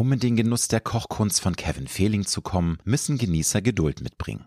Um in den Genuss der Kochkunst von Kevin Fehling zu kommen, müssen Genießer Geduld mitbringen.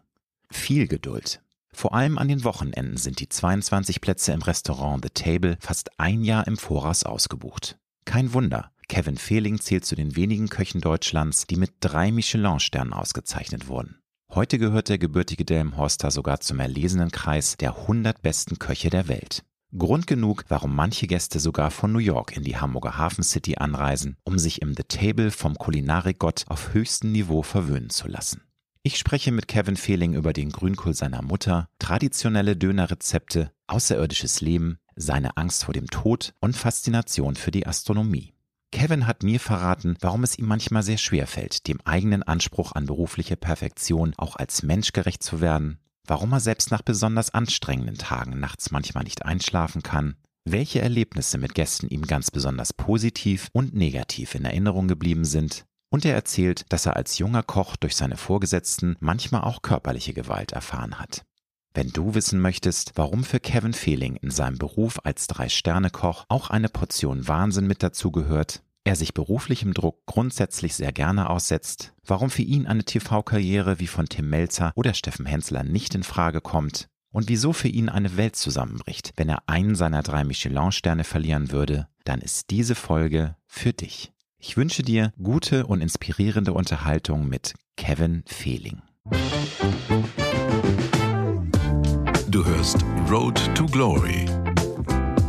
Viel Geduld. Vor allem an den Wochenenden sind die 22 Plätze im Restaurant The Table fast ein Jahr im Voraus ausgebucht. Kein Wunder, Kevin Fehling zählt zu den wenigen Köchen Deutschlands, die mit drei Michelin-Sternen ausgezeichnet wurden. Heute gehört der gebürtige Delmenhorster sogar zum erlesenen Kreis der 100 besten Köche der Welt. Grund genug, warum manche Gäste sogar von New York in die Hamburger Hafen City anreisen, um sich im The Table vom Kulinarikgott auf höchstem Niveau verwöhnen zu lassen. Ich spreche mit Kevin Fehling über den Grünkohl seiner Mutter, traditionelle Dönerrezepte, außerirdisches Leben, seine Angst vor dem Tod und Faszination für die Astronomie. Kevin hat mir verraten, warum es ihm manchmal sehr schwer fällt, dem eigenen Anspruch an berufliche Perfektion auch als Mensch gerecht zu werden, warum er selbst nach besonders anstrengenden Tagen nachts manchmal nicht einschlafen kann, welche Erlebnisse mit Gästen ihm ganz besonders positiv und negativ in Erinnerung geblieben sind und er erzählt, dass er als junger Koch durch seine Vorgesetzten manchmal auch körperliche Gewalt erfahren hat. Wenn du wissen möchtest, warum für Kevin Fehling in seinem Beruf als Drei-Sterne-Koch auch eine Portion Wahnsinn mit dazugehört, er sich beruflichem Druck grundsätzlich sehr gerne aussetzt, warum für ihn eine TV-Karriere wie von Tim Melzer oder Steffen Hensler nicht in Frage kommt und wieso für ihn eine Welt zusammenbricht, wenn er einen seiner drei Michelin-Sterne verlieren würde, dann ist diese Folge für dich. Ich wünsche dir gute und inspirierende Unterhaltung mit Kevin Fehling. Du hörst Road to Glory.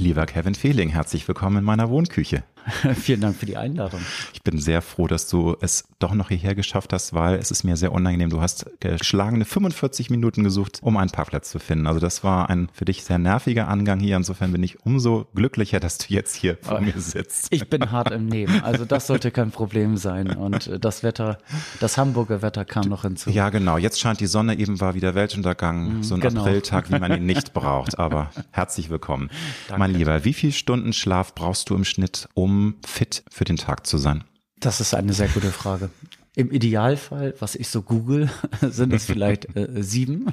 Lieber Kevin Fehling, herzlich willkommen in meiner Wohnküche. Vielen Dank für die Einladung. Ich bin sehr froh, dass du es doch noch hierher geschafft hast, weil es ist mir sehr unangenehm. Du hast geschlagene 45 Minuten gesucht, um einen Parkplatz zu finden. Also das war ein für dich sehr nerviger Angang hier. Insofern bin ich umso glücklicher, dass du jetzt hier vor mir sitzt. Ich bin hart im Nehmen. Also das sollte kein Problem sein. Und das Wetter, das Hamburger Wetter kam noch hinzu. Ja, genau. Jetzt scheint die Sonne eben war wieder Weltuntergang. Mhm, so ein genau. Apriltag, wie man ihn nicht braucht. Aber herzlich willkommen. Danke. Mein Lieber, wie viel Stunden Schlaf brauchst du im Schnitt, um fit für den Tag zu sein? Das ist eine sehr gute Frage. Im Idealfall, was ich so google, sind es vielleicht äh, sieben.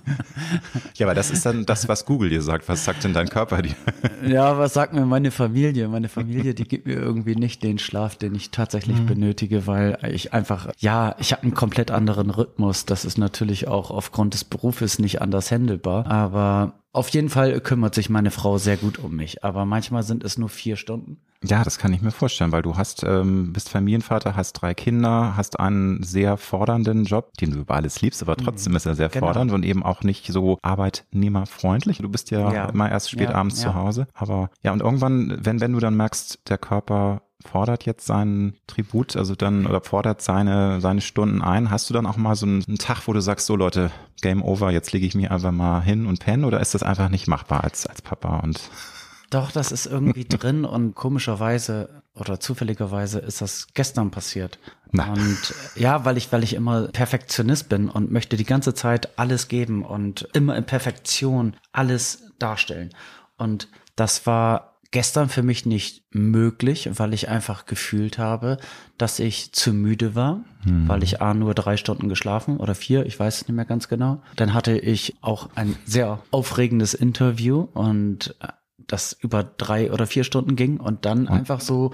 Ja, aber das ist dann das, was Google dir sagt. Was sagt denn dein Körper dir? Ja, was sagt mir meine Familie? Meine Familie, die gibt mir irgendwie nicht den Schlaf, den ich tatsächlich mhm. benötige, weil ich einfach, ja, ich habe einen komplett anderen Rhythmus. Das ist natürlich auch aufgrund des Berufes nicht anders händelbar. Aber auf jeden Fall kümmert sich meine Frau sehr gut um mich, aber manchmal sind es nur vier Stunden. Ja, das kann ich mir vorstellen, weil du hast, ähm, bist Familienvater, hast drei Kinder, hast einen sehr fordernden Job, den du über alles liebst, aber trotzdem mhm. ist er sehr genau. fordernd und eben auch nicht so arbeitnehmerfreundlich. Du bist ja, ja. immer erst spät ja, abends ja. zu Hause. Aber ja, und irgendwann, wenn, wenn du dann merkst, der Körper fordert jetzt seinen Tribut, also dann oder fordert seine seine Stunden ein. Hast du dann auch mal so einen, einen Tag, wo du sagst, so Leute, Game Over, jetzt lege ich mich einfach mal hin und penne oder ist das einfach nicht machbar als als Papa und doch, das ist irgendwie drin und komischerweise oder zufälligerweise ist das gestern passiert. Na. Und ja, weil ich, weil ich immer Perfektionist bin und möchte die ganze Zeit alles geben und immer in Perfektion alles darstellen. Und das war gestern für mich nicht möglich, weil ich einfach gefühlt habe, dass ich zu müde war, hm. weil ich A nur drei Stunden geschlafen oder vier, ich weiß es nicht mehr ganz genau. Dann hatte ich auch ein sehr aufregendes Interview und das über drei oder vier Stunden ging und dann einfach so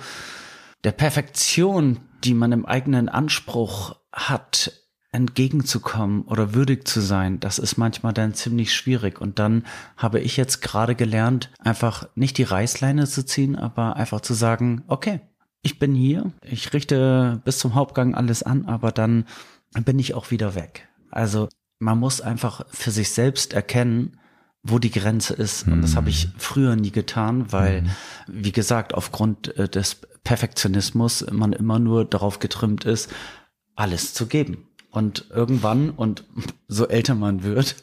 der Perfektion, die man im eigenen Anspruch hat, entgegenzukommen oder würdig zu sein, das ist manchmal dann ziemlich schwierig. Und dann habe ich jetzt gerade gelernt, einfach nicht die Reißleine zu ziehen, aber einfach zu sagen, okay, ich bin hier, ich richte bis zum Hauptgang alles an, aber dann bin ich auch wieder weg. Also man muss einfach für sich selbst erkennen, wo die Grenze ist. Und das habe ich mhm. früher nie getan, weil, mhm. wie gesagt, aufgrund äh, des Perfektionismus man immer nur darauf getrimmt ist, alles zu geben Und irgendwann, und so älter man wird,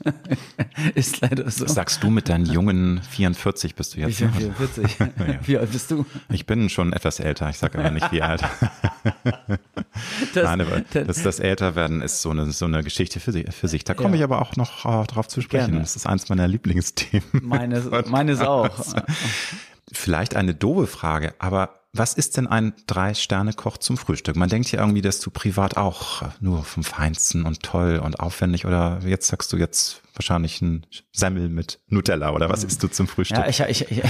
ist leider so. Sagst du mit deinen jungen 44 bist du jetzt? Ich bin 44. ja. Wie alt bist du? Ich bin schon etwas älter, ich sage aber nicht wie alt. das, Nein, aber das, das Älterwerden ist so eine, so eine Geschichte für sich. Für sich. Da komme ja. ich aber auch noch uh, drauf zu sprechen. Gerne. Das ist eins meiner Lieblingsthemen. Meines, meines auch. Vielleicht eine doofe Frage, aber was ist denn ein Drei-Sterne-Koch zum Frühstück? Man denkt ja irgendwie, dass du privat auch nur vom Feinsten und toll und aufwendig oder jetzt sagst du jetzt wahrscheinlich ein Semmel mit Nutella oder was isst du zum Frühstück? Ja, ich, ich, ich,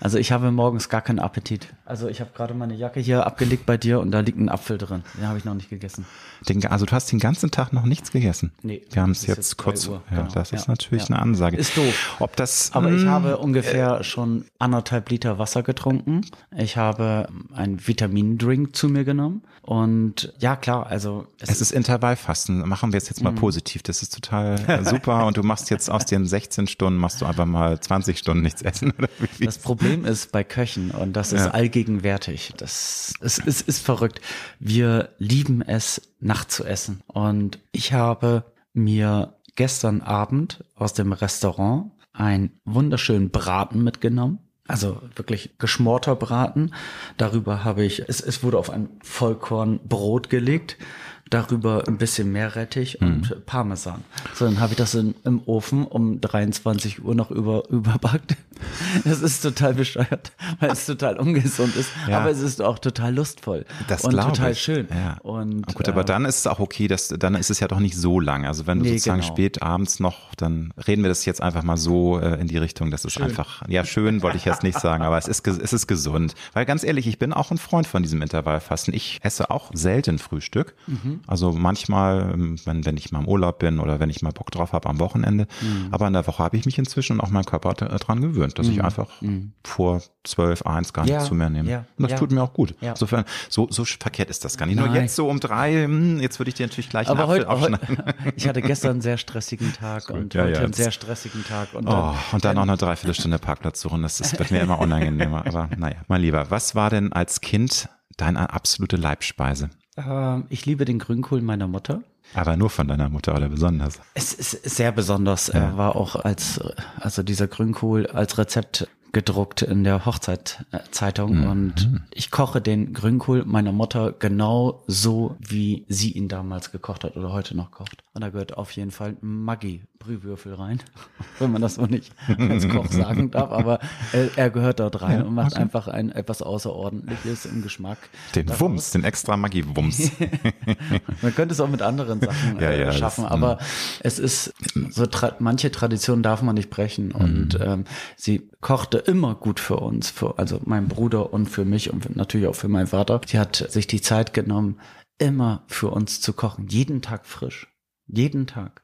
also ich habe morgens gar keinen Appetit. Also ich habe gerade meine Jacke hier abgelegt bei dir und da liegt ein Apfel drin. Den habe ich noch nicht gegessen. Den, also du hast den ganzen Tag noch nichts gegessen? Nee. Wir haben es jetzt, jetzt kurz. Uhr, ja, genau. das ist ja, natürlich ja. eine Ansage. Ist doof. Ob das, Aber mh, ich hm, habe ungefähr äh, schon anderthalb Liter Wasser getrunken. Ich habe einen Vitamindrink zu mir genommen. Und ja, klar, also. Es, es ist Intervallfasten. Machen wir es jetzt mal mhm. positiv. Das ist total super. und du machst jetzt aus den 16 Stunden, machst du einfach mal 20 Stunden nichts essen. Oder wie? Das Problem ist bei Köchen, und das ist ja. allgegenwärtig, das ist, ist, ist verrückt. Wir lieben es, nachts zu essen. Und ich habe mir gestern Abend aus dem Restaurant einen wunderschönen Braten mitgenommen. Also wirklich geschmorter Braten. Darüber habe ich, es, es wurde auf ein Vollkornbrot gelegt darüber ein bisschen Meerrettich mhm. und Parmesan. So, dann habe ich das in, im Ofen um 23 Uhr noch über, überbackt. Das ist total bescheuert, weil es total ungesund ist, ja. aber es ist auch total lustvoll das und total ich. schön. Ja. Und, Gut, aber äh, dann ist es auch okay, dass, dann ist es ja doch nicht so lang. Also wenn du nee, sozusagen genau. spät abends noch, dann reden wir das jetzt einfach mal so äh, in die Richtung, das ist schön. einfach, ja schön wollte ich jetzt nicht sagen, aber es ist, es ist gesund. Weil ganz ehrlich, ich bin auch ein Freund von diesem Intervallfasten. Ich esse auch selten Frühstück. Mhm. Also manchmal, ähm, wenn, wenn ich mal im Urlaub bin oder wenn ich mal Bock drauf habe am Wochenende. Mhm. Aber in der Woche habe ich mich inzwischen auch mein Körper dran gewöhnt, dass mhm. ich einfach mhm. vor zwölf, eins gar ja. nichts zu mehr nehme. Ja. Und das ja. tut mir auch gut. Insofern, so, so verkehrt ist das gar nicht. Nein. Nur jetzt so um drei, hm, jetzt würde ich dir natürlich gleich Aber heute, aufschneiden. ich hatte gestern einen sehr stressigen Tag und heute einen sehr stressigen Tag. Und dann, oh, und dann noch eine Dreiviertelstunde Parkplatz suchen. Das, das wird mir immer unangenehmer. Aber naja, mein Lieber, was war denn als Kind deine absolute Leibspeise? Äh, ich liebe den Grünkohl meiner Mutter. Aber nur von deiner Mutter oder besonders? Es ist sehr besonders. Ja. Er war auch als, also dieser Grünkohl als Rezept gedruckt in der Hochzeitzeitung mhm. und ich koche den Grünkohl meiner Mutter genau so, wie sie ihn damals gekocht hat oder heute noch kocht. Und da gehört auf jeden Fall Maggi Brühwürfel rein, wenn man das so nicht als Koch sagen darf, aber er, er gehört dort rein ja, und macht okay. einfach ein etwas Außerordentliches im Geschmack. Den daraus. Wumms, den extra Maggi-Wumms. man könnte es auch mit anderen Sachen ja, ja, schaffen, das, aber es ist so, tra manche Traditionen darf man nicht brechen und mhm. ähm, sie kochte immer gut für uns, für, also mein Bruder und für mich und natürlich auch für meinen Vater. Sie hat sich die Zeit genommen, immer für uns zu kochen, jeden Tag frisch. Jeden Tag.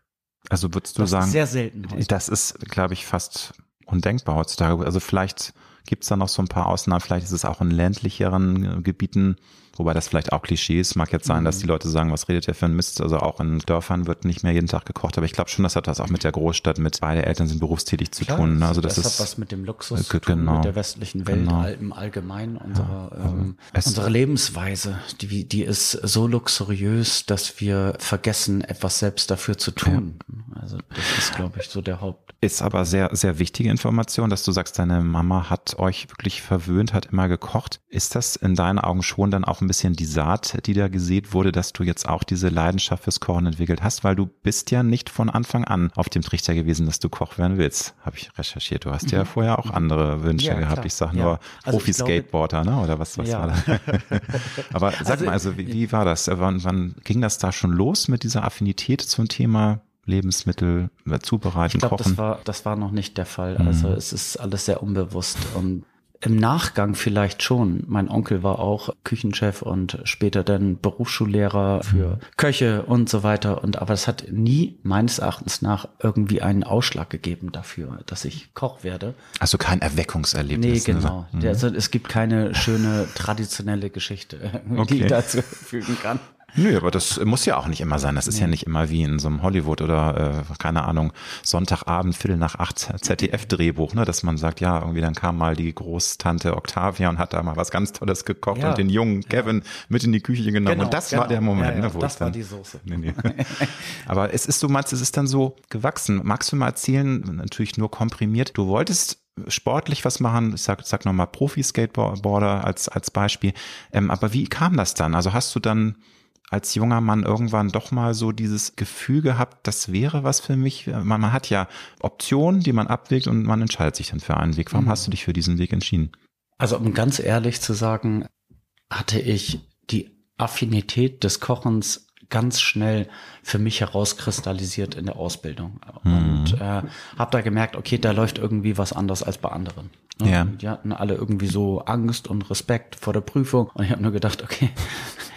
Also würdest du das sagen, ist sehr selten. Heutzutage. Das ist, glaube ich, fast undenkbar heutzutage. Also vielleicht gibt es da noch so ein paar Ausnahmen, vielleicht ist es auch in ländlicheren Gebieten Wobei das vielleicht auch Klischee ist. Mag jetzt sein, mhm. dass die Leute sagen, was redet ihr für ein Mist? Also auch in Dörfern wird nicht mehr jeden Tag gekocht. Aber ich glaube schon, das hat das auch mit der Großstadt, mit beide Eltern sind berufstätig zu Klar, tun. Also das, das ist, hat was mit dem Luxus äh, zu tun, genau, mit der westlichen Welt genau. im Allgemeinen. Unsere, ja, ähm, unsere Lebensweise, die, die ist so luxuriös, dass wir vergessen, etwas selbst dafür zu tun. Ja. Also das ist, glaube ich, so der Haupt. Ist aber sehr, sehr wichtige Information, dass du sagst, deine Mama hat euch wirklich verwöhnt, hat immer gekocht. Ist das in deinen Augen schon dann auch ein bisschen die Saat, die da gesät wurde, dass du jetzt auch diese Leidenschaft fürs Kochen entwickelt hast, weil du bist ja nicht von Anfang an auf dem Trichter gewesen, dass du Koch werden willst. Habe ich recherchiert. Du hast mhm. ja vorher auch andere Wünsche ja, gehabt. Klar. Ich sage nur also Profi-Skateboarder, ne? Oder was, was ja. war da? Aber sag also, mal, also wie, wie war das? Wann, wann ging das da schon los mit dieser Affinität zum Thema Lebensmittel äh, zubereiten, ich glaub, kochen? Das war, das war noch nicht der Fall. Also mhm. es ist alles sehr unbewusst und im Nachgang vielleicht schon. Mein Onkel war auch Küchenchef und später dann Berufsschullehrer für Köche und so weiter. Und aber es hat nie meines Erachtens nach irgendwie einen Ausschlag gegeben dafür, dass ich Koch werde. Also kein Erweckungserlebnis. Nee, genau. Ne? Also es gibt keine schöne traditionelle Geschichte, okay. die ich dazu fügen kann. Nö, aber das muss ja auch nicht immer sein. Das ist ja nicht immer wie in so einem Hollywood oder, äh, keine Ahnung, Sonntagabend, Viertel nach acht ZDF-Drehbuch, ne, dass man sagt, ja, irgendwie dann kam mal die Großtante Octavia und hat da mal was ganz Tolles gekocht ja. und den jungen Kevin ja. mit in die Küche genommen. Genau, und das genau. war der Moment, ja, ne, wo das war dann, die Soße. Nee, nee. aber es ist, du meinst, es ist dann so gewachsen. Magst du mal erzählen, natürlich nur komprimiert, du wolltest sportlich was machen, ich sag, sag nochmal Profi-Skateboarder als, als Beispiel. Ähm, aber wie kam das dann? Also hast du dann als junger Mann irgendwann doch mal so dieses Gefühl gehabt, das wäre was für mich? Man, man hat ja Optionen, die man abwägt und man entscheidet sich dann für einen Weg. Warum mhm. hast du dich für diesen Weg entschieden? Also um ganz ehrlich zu sagen, hatte ich die Affinität des Kochens ganz schnell für mich herauskristallisiert in der Ausbildung und mhm. äh, habe da gemerkt, okay, da läuft irgendwie was anders als bei anderen. Ne? Ja. Die hatten alle irgendwie so Angst und Respekt vor der Prüfung und ich habe nur gedacht, okay,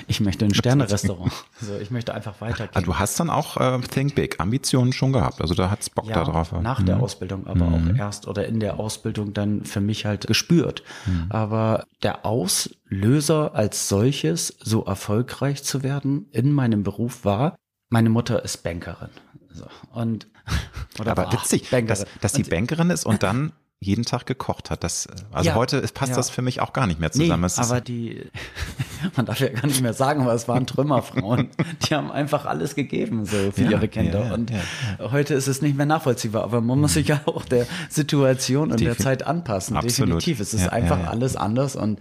ich möchte ein Sternerestaurant. Also ich möchte einfach weitergehen. Ah, du hast dann auch äh, Think Big Ambitionen schon gehabt. Also da hat's Bock ja, da drauf. Nach mhm. der Ausbildung, aber mhm. auch erst oder in der Ausbildung dann für mich halt gespürt. Mhm. Aber der Auslöser als solches, so erfolgreich zu werden in meinem Beruf war, meine Mutter ist Bankerin. So. Und aber witzig, dass, dass die Bankerin ist und dann jeden Tag gekocht hat. Das, also ja, heute passt ja. das für mich auch gar nicht mehr zusammen. Nee, aber die, man darf ja gar nicht mehr sagen, aber es waren Trümmerfrauen. die haben einfach alles gegeben, so für ja, ihre Kinder. und heute ist es nicht mehr nachvollziehbar, aber man muss sich ja auch der Situation und Defi der Zeit anpassen. Absolut. Definitiv. Es ist einfach alles anders und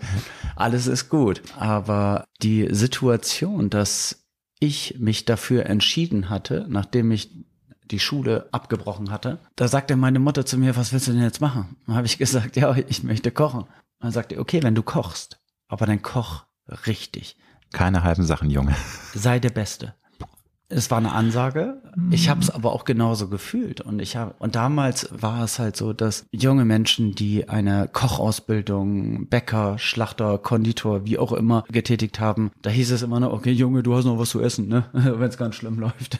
alles ist gut. Aber die Situation, dass ich mich dafür entschieden hatte, nachdem ich die Schule abgebrochen hatte. Da sagte meine Mutter zu mir, was willst du denn jetzt machen? Dann habe ich gesagt, ja, ich möchte kochen. Dann sagte, okay, wenn du kochst, aber dann koch richtig. Keine halben Sachen, Junge. Sei der Beste. Es war eine Ansage. Ich habe es aber auch genauso gefühlt und ich habe und damals war es halt so, dass junge Menschen, die eine Kochausbildung, Bäcker, Schlachter, Konditor, wie auch immer getätigt haben, da hieß es immer noch, okay, Junge, du hast noch was zu essen, ne, wenn es ganz schlimm läuft.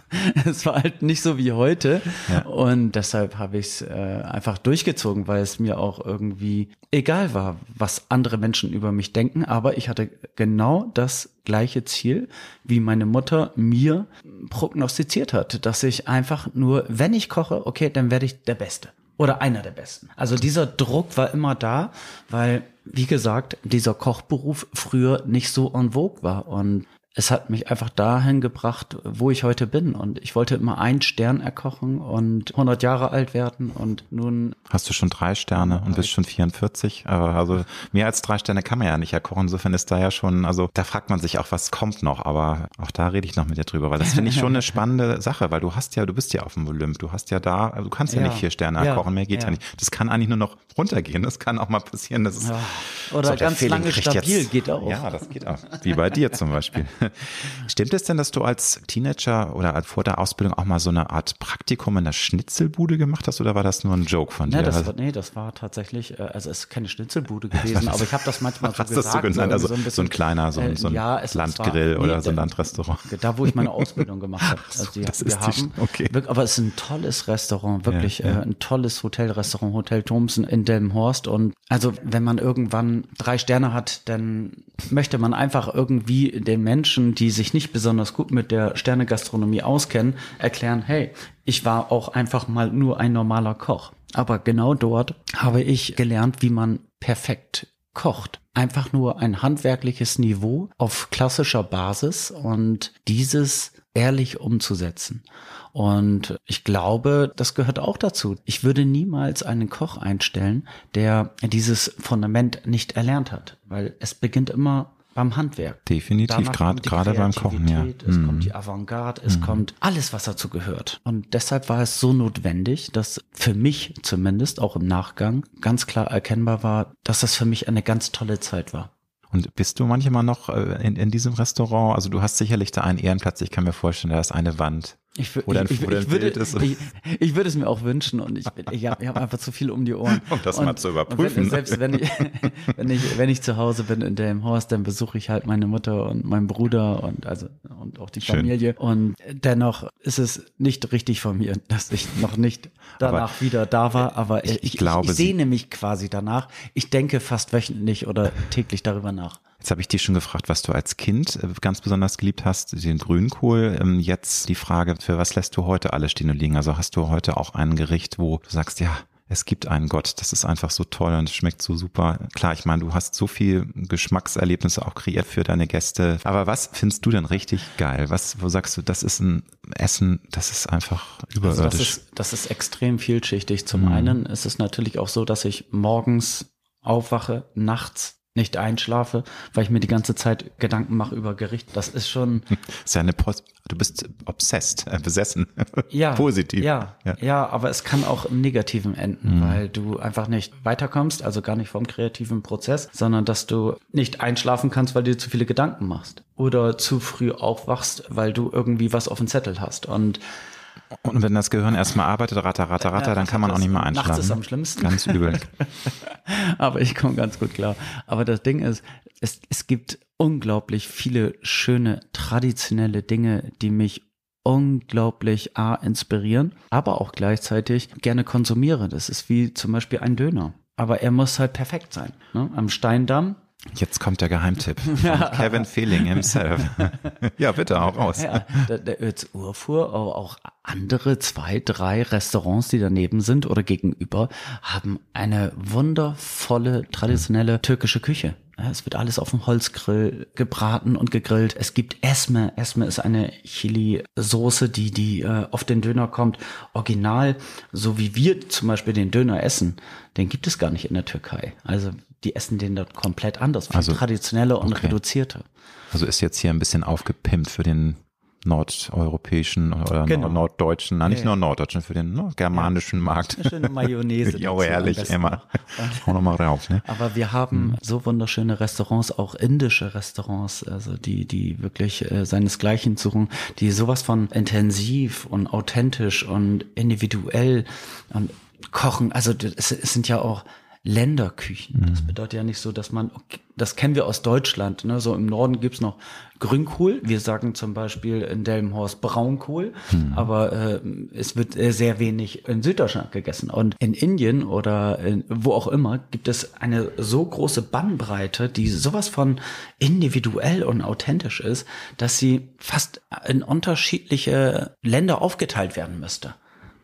es war halt nicht so wie heute ja. und deshalb habe ich es äh, einfach durchgezogen, weil es mir auch irgendwie egal war, was andere Menschen über mich denken, aber ich hatte genau das gleiche Ziel, wie meine Mutter mir prognostiziert hat, dass ich einfach nur, wenn ich koche, okay, dann werde ich der Beste oder einer der Besten. Also dieser Druck war immer da, weil, wie gesagt, dieser Kochberuf früher nicht so en vogue war und es hat mich einfach dahin gebracht, wo ich heute bin. Und ich wollte immer einen Stern erkochen und 100 Jahre alt werden. Und nun. Hast du schon drei Sterne und bist schon 44? Aber also mehr als drei Sterne kann man ja nicht erkochen. Insofern ist da ja schon, also da fragt man sich auch, was kommt noch. Aber auch da rede ich noch mit dir drüber, weil das finde ich schon eine spannende Sache, weil du hast ja, du bist ja auf dem Olymp. Du hast ja da, also du kannst ja, ja nicht vier Sterne ja, erkochen, mehr geht ja. ja. nicht. Das kann eigentlich nur noch runtergehen. Das kann auch mal passieren, dass es. Ja. Oder ganz lange stabil jetzt, geht auch. Ja, das geht auch. Wie bei dir zum Beispiel. Stimmt es denn, dass du als Teenager oder vor der Ausbildung auch mal so eine Art Praktikum in der Schnitzelbude gemacht hast oder war das nur ein Joke von dir? Nee, das war, nee, das war tatsächlich, äh, also es ist keine Schnitzelbude gewesen, aber ich habe das manchmal so gesagt. Das so, genannt, also so ein, bisschen, so ein kleiner, so ein, so ein ja, Landgrill war, nee, oder so ein Landrestaurant. Da, wo ich meine Ausbildung gemacht habe. Also die, das wir haben, okay. aber es ist ein tolles Restaurant, wirklich ja, ja. Äh, ein tolles Hotelrestaurant, Hotel Thomsen in Delmenhorst und also wenn man irgendwann drei Sterne hat, dann möchte man einfach irgendwie den Menschen, die sich nicht besonders gut mit der Sternegastronomie auskennen, erklären, hey, ich war auch einfach mal nur ein normaler Koch. Aber genau dort habe ich gelernt, wie man perfekt kocht. Einfach nur ein handwerkliches Niveau auf klassischer Basis und dieses ehrlich umzusetzen. Und ich glaube, das gehört auch dazu. Ich würde niemals einen Koch einstellen, der dieses Fundament nicht erlernt hat, weil es beginnt immer beim Handwerk. Definitiv, gerade beim Kochen, ja. Es mhm. kommt die Avantgarde, es mhm. kommt alles, was dazu gehört. Und deshalb war es so notwendig, dass für mich zumindest auch im Nachgang ganz klar erkennbar war, dass das für mich eine ganz tolle Zeit war. Und bist du manchmal noch äh, in, in diesem Restaurant? Also du hast sicherlich da einen Ehrenplatz. Ich kann mir vorstellen, da ist eine Wand ich, oder ein, ich, ich, ich, würde, ich, ich, würde es mir auch wünschen und ich, ich habe hab einfach zu viel um die Ohren. Um das und, mal zu überprüfen. Wenn, selbst wenn ich, wenn ich, wenn ich zu Hause bin in dem Haus, dann besuche ich halt meine Mutter und meinen Bruder und also und auch die Schön. Familie. Und dennoch ist es nicht richtig von mir, dass ich noch nicht danach aber wieder da war. Aber ich, ich, glaube, ich sehne mich quasi danach. Ich denke fast wöchentlich oder täglich darüber nach. Jetzt habe ich dich schon gefragt, was du als Kind äh, ganz besonders geliebt hast, den Grünkohl. Ähm, jetzt die Frage, für was lässt du heute alles stehen und liegen? Also hast du heute auch ein Gericht, wo du sagst, ja, es gibt einen Gott, das ist einfach so toll und es schmeckt so super. Klar, ich meine, du hast so viel Geschmackserlebnisse auch kreiert für deine Gäste. Aber was findest du denn richtig geil? Was, wo sagst du, das ist ein Essen, das ist einfach überirdisch? Also das, ist, das ist extrem vielschichtig. Zum mhm. einen ist es natürlich auch so, dass ich morgens aufwache, nachts nicht einschlafe, weil ich mir die ganze Zeit Gedanken mache über Gericht. Das ist schon. Ist ja eine Post du bist obsessed, äh, besessen. Ja. Positiv. Ja, ja, ja. aber es kann auch im Negativen enden, mhm. weil du einfach nicht weiterkommst, also gar nicht vom kreativen Prozess, sondern dass du nicht einschlafen kannst, weil du dir zu viele Gedanken machst. Oder zu früh aufwachst, weil du irgendwie was auf dem Zettel hast. Und und wenn das Gehirn erstmal arbeitet, ratter, ratter, ratter, dann kann man auch nicht mehr einschlafen. Nachts ist am schlimmsten. Ganz übel. Aber ich komme ganz gut klar. Aber das Ding ist, es, es gibt unglaublich viele schöne, traditionelle Dinge, die mich unglaublich A, inspirieren, aber auch gleichzeitig gerne konsumiere. Das ist wie zum Beispiel ein Döner. Aber er muss halt perfekt sein. Ne? Am Steindamm Jetzt kommt der Geheimtipp von Kevin Feeling himself. ja, bitte, auch raus. Ja, der, der Ötz Urfuhr, auch andere zwei, drei Restaurants, die daneben sind oder gegenüber, haben eine wundervolle, traditionelle türkische Küche. Es wird alles auf dem Holzgrill gebraten und gegrillt. Es gibt Esme. Esme ist eine Chili-Soße, die, die äh, auf den Döner kommt. Original, so wie wir zum Beispiel den Döner essen, den gibt es gar nicht in der Türkei. Also die essen den dort komplett anders, viel also, traditioneller und okay. reduzierter. Also ist jetzt hier ein bisschen aufgepimpt für den nordeuropäischen oder genau. norddeutschen, nein, nicht ja, nur norddeutschen, für den ne, germanischen ja, Markt. Eine schöne Mayonnaise. ja, ehrlich, immer. Hau nochmal rauf. Ne? Aber wir haben mhm. so wunderschöne Restaurants, auch indische Restaurants, also die, die wirklich äh, seinesgleichen suchen, die sowas von intensiv und authentisch und individuell und kochen. Also es, es sind ja auch Länderküchen. Das mhm. bedeutet ja nicht so, dass man, das kennen wir aus Deutschland, ne? so im Norden gibt's noch Grünkohl. Wir sagen zum Beispiel in Delmenhorst Braunkohl, mhm. aber äh, es wird äh, sehr wenig in Süddeutschland gegessen. Und in Indien oder in, wo auch immer gibt es eine so große Bandbreite, die sowas von individuell und authentisch ist, dass sie fast in unterschiedliche Länder aufgeteilt werden müsste.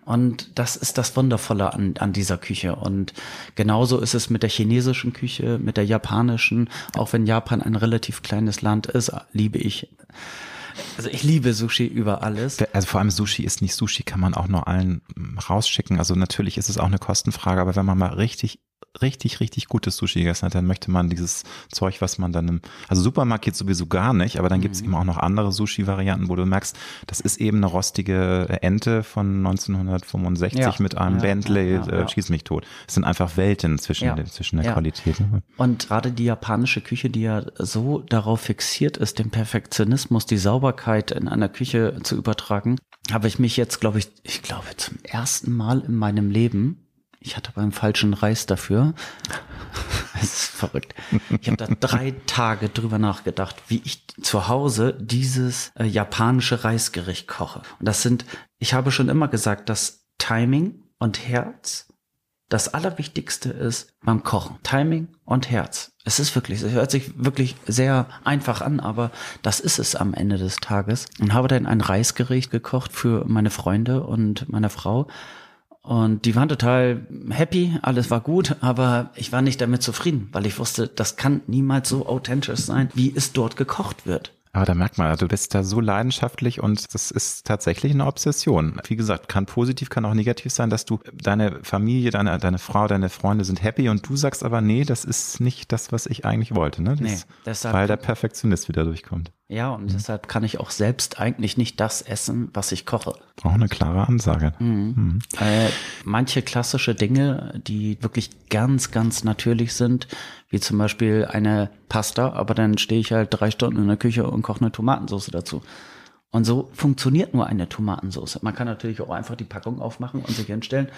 Und das ist das Wundervolle an, an dieser Küche. Und genauso ist es mit der chinesischen Küche, mit der japanischen. Auch wenn Japan ein relativ kleines Land ist, liebe ich also ich liebe Sushi über alles. Also vor allem Sushi ist nicht Sushi, kann man auch nur allen rausschicken. Also natürlich ist es auch eine Kostenfrage, aber wenn man mal richtig richtig, richtig gutes Sushi gegessen hat, dann möchte man dieses Zeug, was man dann im, also Supermarkt geht sowieso gar nicht, aber dann mhm. gibt es eben auch noch andere Sushi-Varianten, wo du merkst, das ist eben eine rostige Ente von 1965 ja. mit einem ja, Bentley, ja, äh, schieß mich tot. Es sind einfach Welten zwischen, der, zwischen der Qualität. Ne? Und gerade die japanische Küche, die ja so darauf fixiert ist, den Perfektionismus, die Sauberkeit in einer Küche zu übertragen, habe ich mich jetzt, glaube ich, ich glaube zum ersten Mal in meinem Leben ich hatte beim falschen Reis dafür. Es ist verrückt. Ich habe da drei Tage drüber nachgedacht, wie ich zu Hause dieses äh, japanische Reisgericht koche. Und das sind, ich habe schon immer gesagt, dass Timing und Herz das Allerwichtigste ist beim Kochen. Timing und Herz. Es ist wirklich, es hört sich wirklich sehr einfach an, aber das ist es am Ende des Tages. Und habe dann ein Reisgericht gekocht für meine Freunde und meine Frau und die waren total happy, alles war gut, aber ich war nicht damit zufrieden, weil ich wusste, das kann niemals so authentisch sein, wie es dort gekocht wird. Aber da merkt man, also du bist da so leidenschaftlich und das ist tatsächlich eine Obsession. Wie gesagt, kann positiv, kann auch negativ sein, dass du deine Familie, deine, deine Frau, deine Freunde sind happy und du sagst aber, nee, das ist nicht das, was ich eigentlich wollte. Ne? Das, nee, deshalb, weil der Perfektionist wieder durchkommt. Ja, und mhm. deshalb kann ich auch selbst eigentlich nicht das essen, was ich koche. Auch eine klare Ansage. Mhm. Mhm. Äh, manche klassische Dinge, die wirklich ganz, ganz natürlich sind, wie zum Beispiel eine Pasta, aber dann stehe ich halt drei Stunden in der Küche und koche eine Tomatensauce dazu. Und so funktioniert nur eine Tomatensauce. Man kann natürlich auch einfach die Packung aufmachen und sich hinstellen.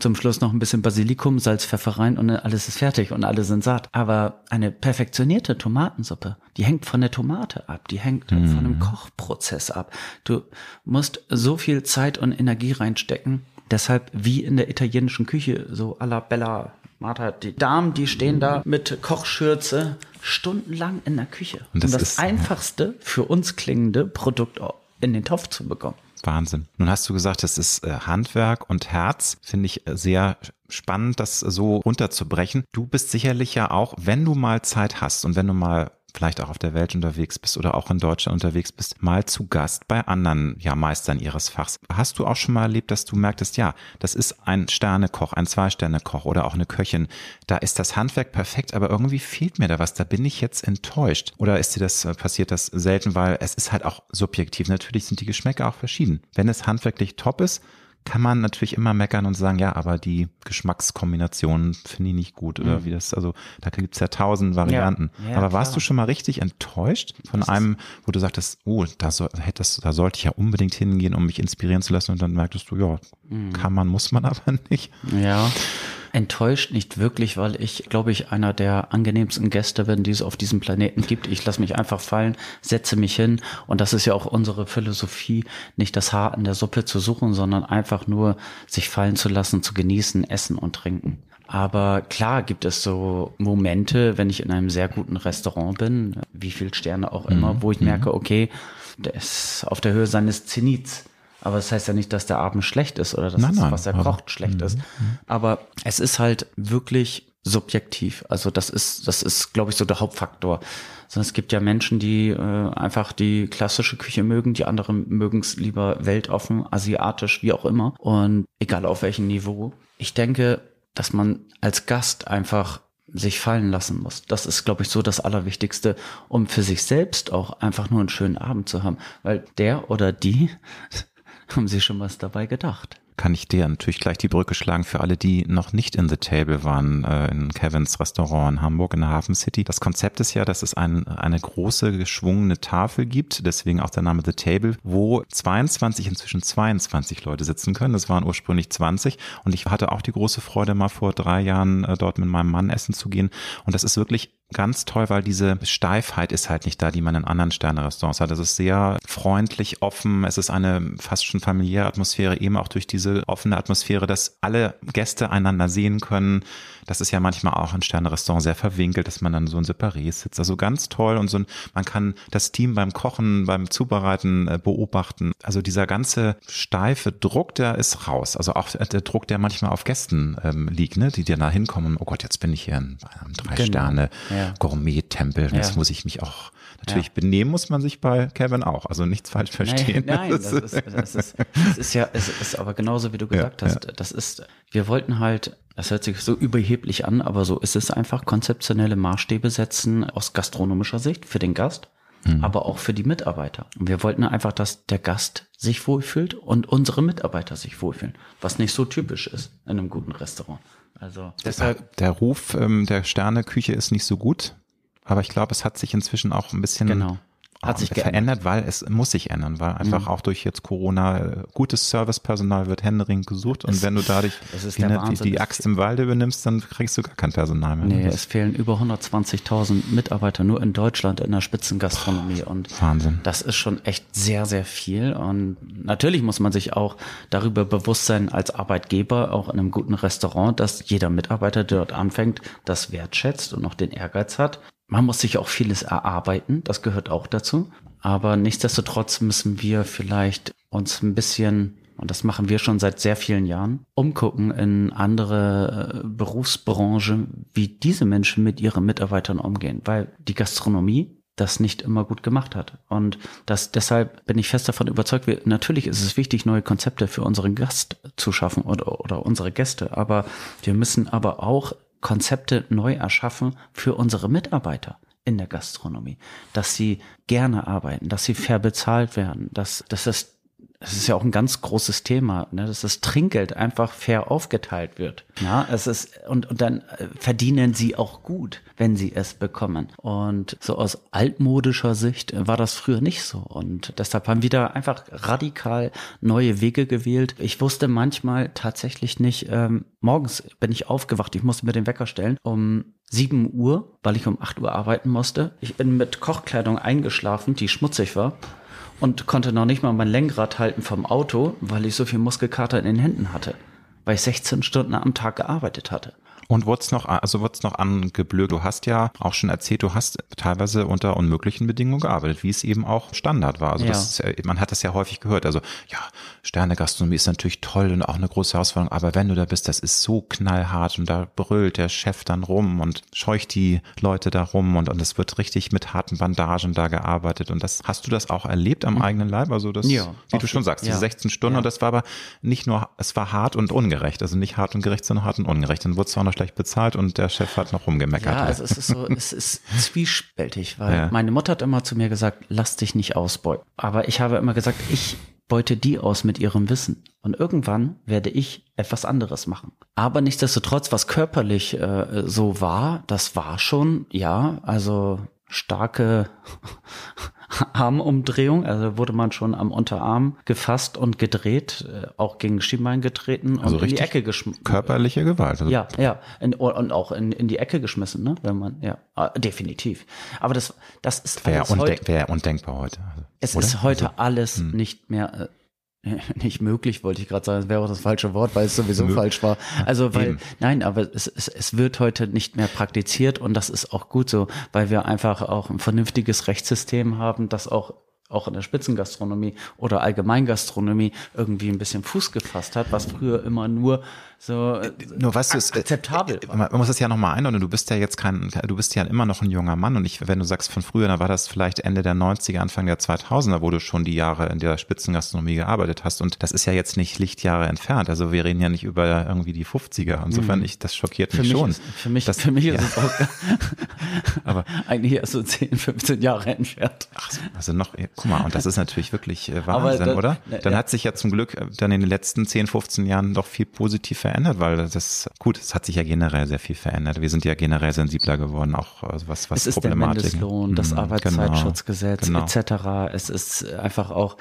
Zum Schluss noch ein bisschen Basilikum, Salz, Pfeffer rein und alles ist fertig und alle sind satt. Aber eine perfektionierte Tomatensuppe, die hängt von der Tomate ab, die hängt mhm. von einem Kochprozess ab. Du musst so viel Zeit und Energie reinstecken. Deshalb wie in der italienischen Küche, so alla bella Martha, die Damen, die stehen da mit Kochschürze stundenlang in der Küche, Und das das ist- einfachste für uns klingende Produkt in den Topf zu bekommen. Wahnsinn. Nun hast du gesagt, das ist äh, Handwerk und Herz. Finde ich äh, sehr spannend, das so runterzubrechen. Du bist sicherlich ja auch, wenn du mal Zeit hast und wenn du mal vielleicht auch auf der Welt unterwegs bist oder auch in Deutschland unterwegs bist, mal zu Gast bei anderen ja, Meistern ihres Fachs. Hast du auch schon mal erlebt, dass du merktest, ja, das ist ein Sternekoch, ein Zwei-Sterne-Koch oder auch eine Köchin. Da ist das Handwerk perfekt, aber irgendwie fehlt mir da was. Da bin ich jetzt enttäuscht. Oder ist dir das, äh, passiert das selten, weil es ist halt auch subjektiv. Natürlich sind die Geschmäcker auch verschieden. Wenn es handwerklich top ist, kann man natürlich immer meckern und sagen, ja, aber die Geschmackskombinationen finde ich nicht gut oder wie das, also da gibt es ja tausend Varianten. Ja, aber warst klar. du schon mal richtig enttäuscht von einem, wo du sagtest, oh, da, soll, hättest, da sollte ich ja unbedingt hingehen, um mich inspirieren zu lassen und dann merktest du, ja, Mhm. kann man, muss man aber nicht. Ja. Enttäuscht nicht wirklich, weil ich, glaube ich, einer der angenehmsten Gäste bin, die es auf diesem Planeten gibt. Ich lasse mich einfach fallen, setze mich hin und das ist ja auch unsere Philosophie, nicht das Haar in der Suppe zu suchen, sondern einfach nur sich fallen zu lassen, zu genießen, essen und trinken. Aber klar gibt es so Momente, wenn ich in einem sehr guten Restaurant bin, wie viel Sterne auch immer, wo ich merke, okay, der ist auf der Höhe seines Zenits. Aber das heißt ja nicht, dass der Abend schlecht ist oder dass Nein, das, nein, was er aber- kocht, schlecht ist. Aber es ist halt wirklich subjektiv. Also das ist, das ist, glaube ich, so der Hauptfaktor. Sondern es gibt ja Menschen, die äh, einfach die klassische Küche mögen, die anderen mögen es lieber weltoffen, asiatisch, wie auch immer. Und egal auf welchem Niveau. Ich denke, dass man als Gast einfach sich fallen lassen muss. Das ist, glaube ich, so das Allerwichtigste, um für sich selbst auch einfach nur einen schönen Abend zu haben. Weil der oder die haben sich schon was dabei gedacht. kann ich dir natürlich gleich die Brücke schlagen für alle, die noch nicht in The Table waren, äh, in Kevins Restaurant in Hamburg, in der Hafen City. Das Konzept ist ja, dass es ein, eine große geschwungene Tafel gibt, deswegen auch der Name The Table, wo 22, inzwischen 22 Leute sitzen können. Das waren ursprünglich 20 und ich hatte auch die große Freude, mal vor drei Jahren äh, dort mit meinem Mann essen zu gehen und das ist wirklich ganz toll, weil diese Steifheit ist halt nicht da, die man in anderen Sterne-Restaurants hat. Es ist sehr freundlich, offen. Es ist eine fast schon familiäre Atmosphäre, eben auch durch diese offene Atmosphäre, dass alle Gäste einander sehen können. Das ist ja manchmal auch in Sterne-Restaurant sehr verwinkelt, dass man dann so ein Separé sitzt. Also ganz toll und so ein, man kann das Team beim Kochen, beim Zubereiten äh, beobachten. Also dieser ganze steife Druck, der ist raus. Also auch der Druck, der manchmal auf Gästen ähm, liegt, ne, die dir da hinkommen. Oh Gott, jetzt bin ich hier in einem drei Genau. Sterne Ja. Ja. muss ich mich auch, natürlich benehmen muss man sich bei Kevin auch. Also nichts falsch verstehen. Nein, nein das, ist, das, ist, das ist ja, es ist aber genauso wie du gesagt hast. Das ist, wir wollten halt, das hört sich so überheblich an, aber so ist es einfach, konzeptionelle Maßstäbe setzen aus gastronomischer Sicht für den Gast, aber auch für die Mitarbeiter. Und wir wollten einfach, dass der Gast sich wohlfühlt und unsere Mitarbeiter sich wohlfühlen, was nicht so typisch ist in einem guten Restaurant. Also deshalb, Der Ruf ähm, der Sterneküche ist nicht so gut, aber ich glaube, es hat sich inzwischen auch ein bisschen Genau. Hat sich verändert, weil es muss sich ändern, weil einfach auch durch jetzt Corona äh, gutes Servicepersonal wird händeringend gesucht und Es- wenn du dadurch die, ne, die, Axt im Walde übernimmst, dann kriegst du gar kein Personal mehr. nee, Das es fehlen über 120.000 Mitarbeiter nur in Deutschland in der Spitzengastronomie und ist Wahnsinn. Das ist schon echt sehr, sehr viel. Und natürlich muss man sich auch darüber bewusst sein, als Arbeitgeber, auch in einem guten Restaurant, dass jeder Mitarbeiter, der dort anfängt, das wertschätzt und noch den Ehrgeiz hat. Man muss sich auch vieles erarbeiten, das gehört auch dazu. Aber nichtsdestotrotz müssen wir vielleicht uns ein bisschen, und das machen wir schon seit sehr vielen Jahren, umgucken in andere äh, Berufsbranchen, wie diese Menschen mit ihren Mitarbeitern umgehen. Weil die Gastronomie das nicht immer gut gemacht hat. Und das, deshalb bin ich fest davon überzeugt, wir, natürlich ist es wichtig, neue Konzepte für unseren Gast zu schaffen oder, oder unsere Gäste. Aber wir müssen aber auch Konzepte neu erschaffen für unsere Mitarbeiter in der Gastronomie, dass sie gerne arbeiten, dass sie fair bezahlt werden, dass, dass das es ist ja auch ein ganz großes Thema, ne, dass das Trinkgeld einfach fair aufgeteilt wird. Ja, es ist, und, und dann äh, verdienen sie auch gut, wenn sie es bekommen. Und so aus altmodischer Sicht äh, war das früher nicht so. Und deshalb haben wir da einfach radikal neue Wege gewählt. Ich wusste manchmal tatsächlich nicht, ähm, morgens bin ich aufgewacht, ich musste mir den Wecker stellen, um 7 Uhr, weil ich um 8 Uhr arbeiten musste. Ich bin mit Kochkleidung eingeschlafen, die schmutzig war und konnte noch nicht mal mein Lenkrad halten vom Auto, weil ich so viel Muskelkater in den Händen hatte, weil ich 16 Stunden am Tag gearbeitet hatte. Und wurde es noch, also wurde es noch angeblökt. Du hast ja auch schon erzählt, du hast teilweise unter unmöglichen Bedingungen gearbeitet, wie es eben auch Standard war. Also ja. das ist, man hat das ja häufig gehört. Also ja, Sterne-Gastronomie ist natürlich toll und auch eine große Herausforderung, aber wenn du da bist, das ist so knallhart und da brüllt der Chef dann rum und scheucht die Leute da rum und, und es wird richtig mit harten Bandagen da gearbeitet. Und das hast du das auch erlebt am mhm. eigenen Leib? Also das, ja, wie du schon sagst, diese 16 Stunden und das war aber nicht nur, es war hart und ungerecht. Also nicht hart und gerecht, sondern hart und ungerecht. Dann wurde es auch noch schlecht bezahlt und der Chef hat noch rumgemeckert. Ja, also es ist so, es ist zwiespältig, weil ja. meine Mutter hat immer zu mir gesagt, lass dich nicht ausbeuten. Aber ich habe immer gesagt, ich beute die aus mit ihrem Wissen. Und irgendwann werde ich etwas anderes machen. Aber nichtsdestotrotz, was körperlich äh, so war, das war schon, ja, also starke Armumdrehung, also wurde man schon am Unterarm gefasst und gedreht, äh, auch gegen Schienbein getreten also und in die Ecke geschmissen. Körperliche Gewalt. Also ja, ja, in, und auch in, in die Ecke geschmissen, ne? Wenn man, ja, ah, definitiv. Aber das, das ist wäre undenk wär undenkbar heute. Also, es oder? ist heute also, alles hm. nicht mehr äh, nicht möglich, wollte ich gerade sagen, das wäre auch das falsche Wort, weil es sowieso Mö falsch war. Also weil, Eben. nein, aber es, es, es wird heute nicht mehr praktiziert und das ist auch gut so, weil wir einfach auch ein vernünftiges Rechtssystem haben, das auch auch in der Spitzengastronomie oder Allgemeingastronomie irgendwie ein bisschen Fuß gefasst hat, was früher immer nur so äh, nur weißt du, es, äh, akzeptabel. Äh, man muss das ja nochmal einordnen. Du bist ja jetzt kein, du bist ja immer noch ein junger Mann und ich, wenn du sagst von früher, dann war das vielleicht Ende der 90er, Anfang der 2000er, wo du schon die Jahre in der Spitzengastronomie gearbeitet hast und das ist ja jetzt nicht Lichtjahre entfernt. Also wir reden ja nicht über irgendwie die 50er. Insofern, mhm. ich, das schockiert mich, mich schon. Ist, für mich, das, für mich ja. ist es auch aber eigentlich erst so 10, 15 Jahre entfernt. Ach, also noch, guck mal, und das ist natürlich wirklich Wahnsinn, da, oder? Dann ja. hat sich ja zum Glück dann in den letzten 10, 15 Jahren doch viel positiv verändert verändert, weil das, gut, es hat sich ja generell sehr viel verändert. Wir sind ja generell sensibler geworden, auch also was, was es ist der Mindestlohn, das mhm, Arbeitszeitschutzgesetz genau, genau. etc. Es ist einfach auch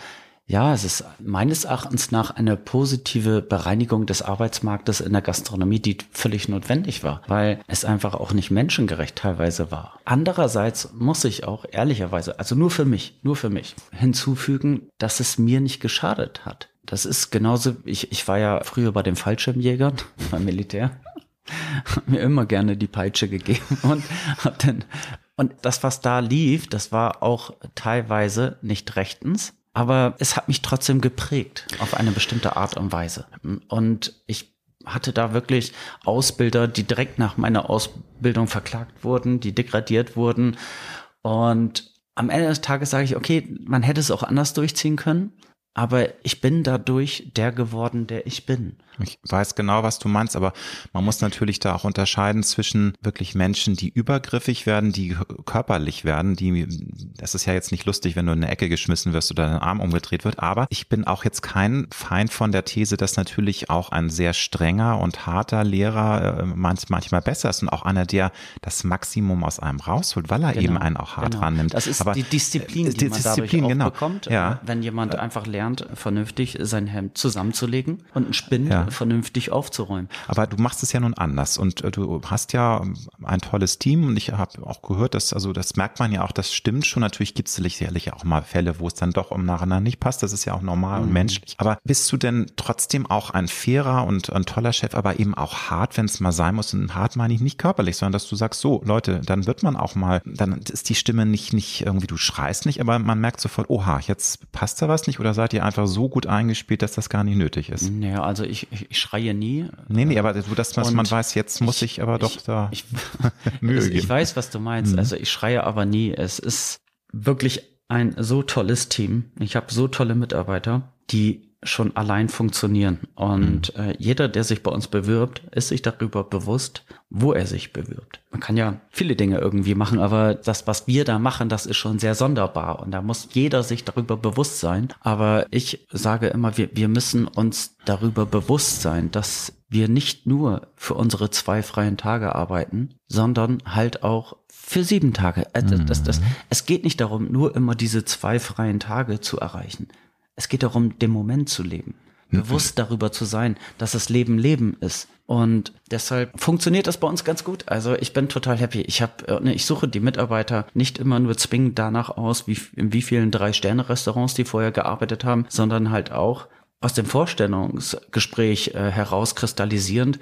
ja, es ist meines Erachtens nach eine positive Bereinigung des Arbeitsmarktes in der Gastronomie, die völlig notwendig war, weil es einfach auch nicht menschengerecht teilweise war. Andererseits muss ich auch ehrlicherweise, also nur für mich, nur für mich, hinzufügen, dass es mir nicht geschadet hat. Das ist genauso, ich, ich war ja früher bei den Fallschirmjägern beim Militär, hab mir immer gerne die Peitsche gegeben und hab dann, und das, was da lief, das war auch teilweise nicht rechtens, aber es hat mich trotzdem geprägt auf eine bestimmte Art und Weise. Und ich hatte da wirklich Ausbilder, die direkt nach meiner Ausbildung verklagt wurden, die degradiert wurden. Und am Ende des Tages sage ich, okay, man hätte es auch anders durchziehen können aber ich bin dadurch der geworden, der ich bin. Ich weiß genau, was du meinst, aber man muss natürlich da auch unterscheiden zwischen wirklich Menschen, die übergriffig werden, die körperlich werden, die, das ist ja jetzt nicht lustig, wenn du in eine Ecke geschmissen wirst oder dein Arm umgedreht wird, aber ich bin auch jetzt kein Feind von der These, dass natürlich auch ein sehr strenger und harter Lehrer äh, manchmal besser ist und auch einer, der das Maximum aus einem rausholt, weil er genau, eben einen auch hart genau. rannimmt. Das ist aber die Disziplin, die, die man Disziplin, dadurch genau. bekommt, ja. wenn jemand einfach lernt, vernünftig sein Hemd zusammenzulegen und einen Spind ja vernünftig aufzuräumen. Aber du machst es ja nun anders und äh, du hast ja ähm, ein tolles Team und ich habe auch gehört, dass, also das merkt man ja auch, das stimmt schon. Natürlich gibt es sicherlich auch mal Fälle, wo es dann doch um nacheinander nicht passt. Das ist ja auch normal mhm. und menschlich. Aber bist du denn trotzdem auch ein fairer und ein toller Chef, aber eben auch hart, wenn es mal sein muss? Und hart meine ich nicht körperlich, sondern dass du sagst, so Leute, dann wird man auch mal, dann ist die Stimme nicht, nicht irgendwie, du schreist nicht, aber man merkt sofort, oha, jetzt passt da was nicht oder seid ihr einfach so gut eingespielt, dass das gar nicht nötig ist? Naja, also ich, ich schreie nie. Nee, nee, aber du, dass man, weiß, jetzt muss ich, ich aber doch ich, da ich, Mühe geben. Ich weiß, was du meinst. Mhm. Also ich schreie aber nie. Es ist wirklich ein so tolles Team. Ich habe so tolle Mitarbeiter, die schon allein funktionieren. Und mhm. äh, jeder, der sich bei uns bewirbt, ist sich darüber bewusst, wo er sich bewirbt. Man kann ja viele Dinge irgendwie machen, aber das, was wir da machen, das ist schon sehr sonderbar. Und da muss jeder sich darüber bewusst sein. Aber ich sage immer, wir, wir müssen uns darüber bewusst sein, dass wir nicht nur für unsere zwei freien Tage arbeiten, sondern halt auch für sieben Tage. Äh, das, das, das, mhm. es geht nicht darum, nur immer diese zwei freien Tage zu erreichen. Es geht darum, den Moment zu leben. Mhm. Bewusst darüber zu sein, dass das Leben Leben ist. Und deshalb funktioniert das bei uns ganz gut. Also ich bin total happy. Ich habe, äh, ne, ich suche die Mitarbeiter nicht immer nur zwingend danach aus, wie in wie vielen drei Sterne Restaurants die vorher gearbeitet haben, sondern halt auch aus dem Vorstellungsgespräch äh, heraus kristallisierend,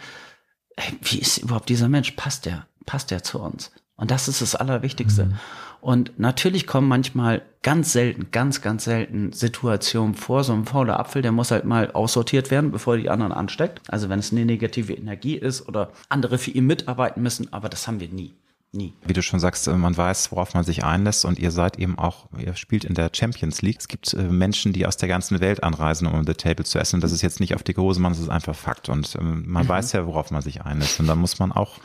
hey, wie ist überhaupt dieser Mensch? Passt der? Passt der zu uns? Und das ist das Allerwichtigste. Mhm. Und natürlich kommen manchmal ganz selten, ganz, ganz selten Situationen vor. So ein fauler Apfel, der muss halt mal aussortiert werden, bevor die anderen ansteckt. Also wenn es eine negative Energie ist oder andere für ihn mitarbeiten müssen, aber das haben wir nie. Nie. Wie du schon sagst, äh, man weiß, worauf man sich einlässt und ihr seid eben auch, ihr spielt in der Champions League. Es gibt äh, Menschen, die aus der ganzen Welt anreisen, um the table zu essen. Das ist jetzt nicht auf die Hose, man, das ist einfach Fakt. Und ähm, man mhm. weiß ja, worauf man sich einlässt. Und da muss man auch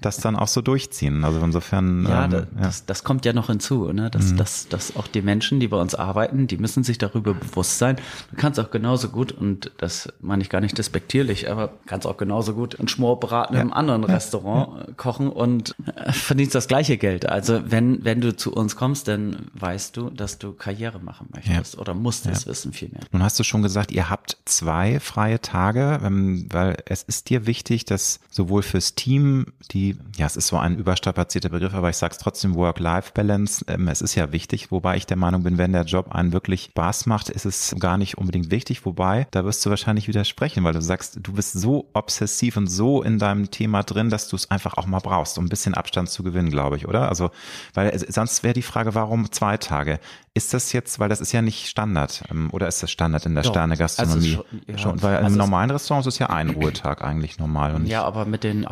das dann auch so durchziehen. Also insofern. Ja, ähm, das, ja. das kommt ja noch hinzu, ne? dass, mhm. dass, dass auch die Menschen, die bei uns arbeiten, die müssen sich darüber bewusst sein. Du kannst auch genauso gut, und das meine ich gar nicht despektierlich, aber kannst auch genauso gut einen Schmorbraten ja. im anderen ja. Restaurant kochen und äh, verdienst das gleiche Geld. Also wenn, wenn du zu uns kommst, dann weißt du, dass du Karriere machen möchtest oder musst es wissen vielmehr. Nun hast du schon gesagt, ihr habt zwei freie Tage, ähm, weil es ist dir wichtig, dass sowohl fürs Team die die, ja, es ist so ein überstrapazierter Begriff, aber ich sage es trotzdem, Work-Life-Balance. Ähm, es ist ja wichtig, wobei ich der Meinung bin, wenn der Job einen wirklich Spaß macht, ist es gar nicht unbedingt wichtig. Wobei, da wirst du wahrscheinlich widersprechen, weil du sagst, du bist so obsessiv und so in deinem Thema drin, dass du es einfach auch mal brauchst, um ein bisschen Abstand zu gewinnen, glaube ich, oder? Also, weil sonst wäre die Frage, warum zwei Tage? Ist das jetzt, weil das ist ja nicht Standard, ähm, oder ist das Standard in der Sterne-Gastronomie? Also schon, ja. schon, weil also im normalen Restaurant ist es ja ein Ruhetag eigentlich normal. Und ja, aber mit den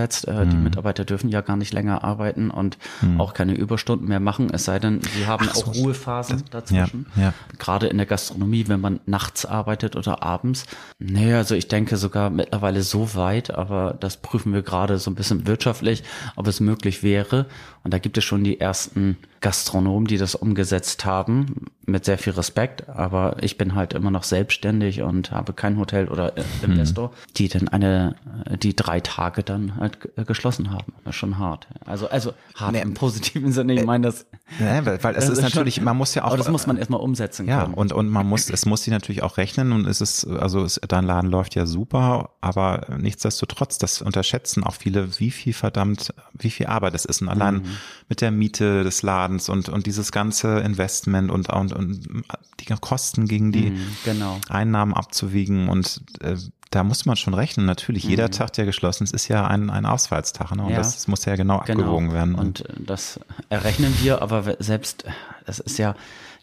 Arbeitszeitschutzgesetz, äh, mhm. die Mitarbeiter dürfen ja gar nicht länger arbeiten und mhm. auch keine Überstunden mehr machen, es sei denn, sie haben Ach, auch so, Ruhephasen das, dazwischen. Ja, ja. Gerade in der Gastronomie, wenn man nachts arbeitet oder abends. Nee, also ich denke sogar mittlerweile so weit, aber das prüfen wir gerade so ein bisschen wirtschaftlich, ob es möglich wäre. Und da gibt es schon die ersten Gastronomen, die das umgesetzt haben, mit sehr viel Respekt. Aber ich bin halt immer noch selbstständig und habe kein Hotel oder äh, Investor, mhm. die dann eine, die drei Tage dann halt geschlossen haben. Das ist schon hart. Also, also hart nee, im positiven Sinne. Ich meine das. Nee, weil, weil es ist, ist natürlich, schon, man muss ja auch. Aber das muss man erstmal umsetzen ja, können. und, und man muss, es muss sie natürlich auch rechnen und es ist, also es, dein Laden läuft ja super, aber nichtsdestotrotz, das unterschätzen auch viele, wie viel verdammt, wie viel Arbeit es ist. Und allein mhm. mit der Miete des Ladens und, und dieses ganze Investment und, und, und die Kosten gegen die mhm, genau. Einnahmen abzuwiegen und äh, da muss man schon rechnen. Natürlich, jeder mhm. Tag, der geschlossen ist, ist ja ein, ein Ausfallstag. Ne? Und ja. das muss ja genau, genau abgewogen werden. Und das errechnen wir, aber selbst, das ist ja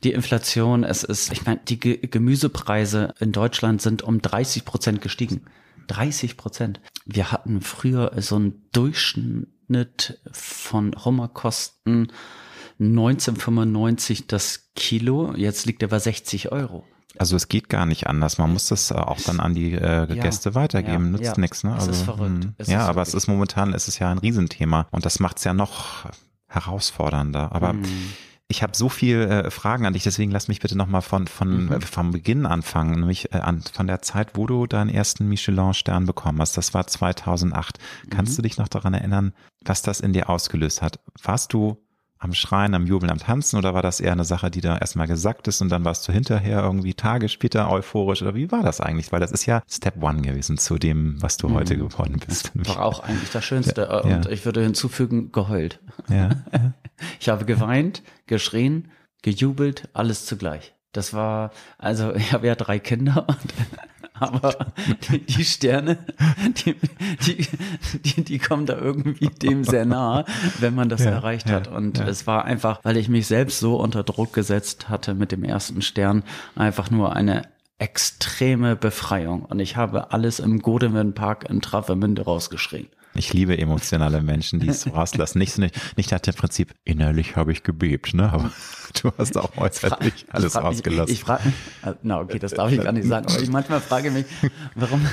die Inflation, es ist, ich meine, die Gemüsepreise in Deutschland sind um 30 Prozent gestiegen. 30 Prozent. Wir hatten früher so einen Durchschnitt von Hummerkosten 1995 das Kilo, jetzt liegt er bei 60 Euro. Also es geht gar nicht anders. Man muss das auch dann an die äh, Gäste ja, weitergeben. Ja, Nützt ja. nichts. Ne? Also, es ist verrückt. Hm. Es ja, ist aber es ist momentan, es ist ja ein Riesenthema und das macht es ja noch herausfordernder. Aber mhm. ich habe so viel äh, Fragen an dich, deswegen lass mich bitte nochmal von, von mhm. äh, vom Beginn anfangen, nämlich äh, an, von der Zeit, wo du deinen ersten Michelin-Stern bekommen hast. Das war 2008. Kannst mhm. du dich noch daran erinnern, was das in dir ausgelöst hat? Warst du am Schreien, am Jubeln, am Tanzen oder war das eher eine Sache, die da erstmal gesagt ist und dann warst du hinterher irgendwie Tage später euphorisch oder wie war das eigentlich? Weil das ist ja Step One gewesen zu dem, was du mhm. heute geworden bist. Das war auch eigentlich das Schönste ja, und ja. ich würde hinzufügen, geheult. Ja, Ich habe geweint, geschrien, gejubelt, alles zugleich. Das war, also ich habe ja drei Kinder und aber die, die Sterne, die, die, die, kommen da irgendwie dem sehr nah, wenn man das ja, erreicht hat. Und ja. es war einfach, weil ich mich selbst so unter Druck gesetzt hatte mit dem ersten Stern, einfach nur eine extreme Befreiung. Und ich habe alles im Godeman Park in Travemünde rausgeschrien. Ich liebe emotionale Menschen, die es so rauslassen. Nicht, nicht, nicht nach dem Prinzip, innerlich habe ich gebebt, ne? Aber du hast auch äußerlich alles ich rausgelassen. Ich, ich frage, äh, na okay, das darf ich gar nicht sagen, aber ich manchmal frage mich, warum,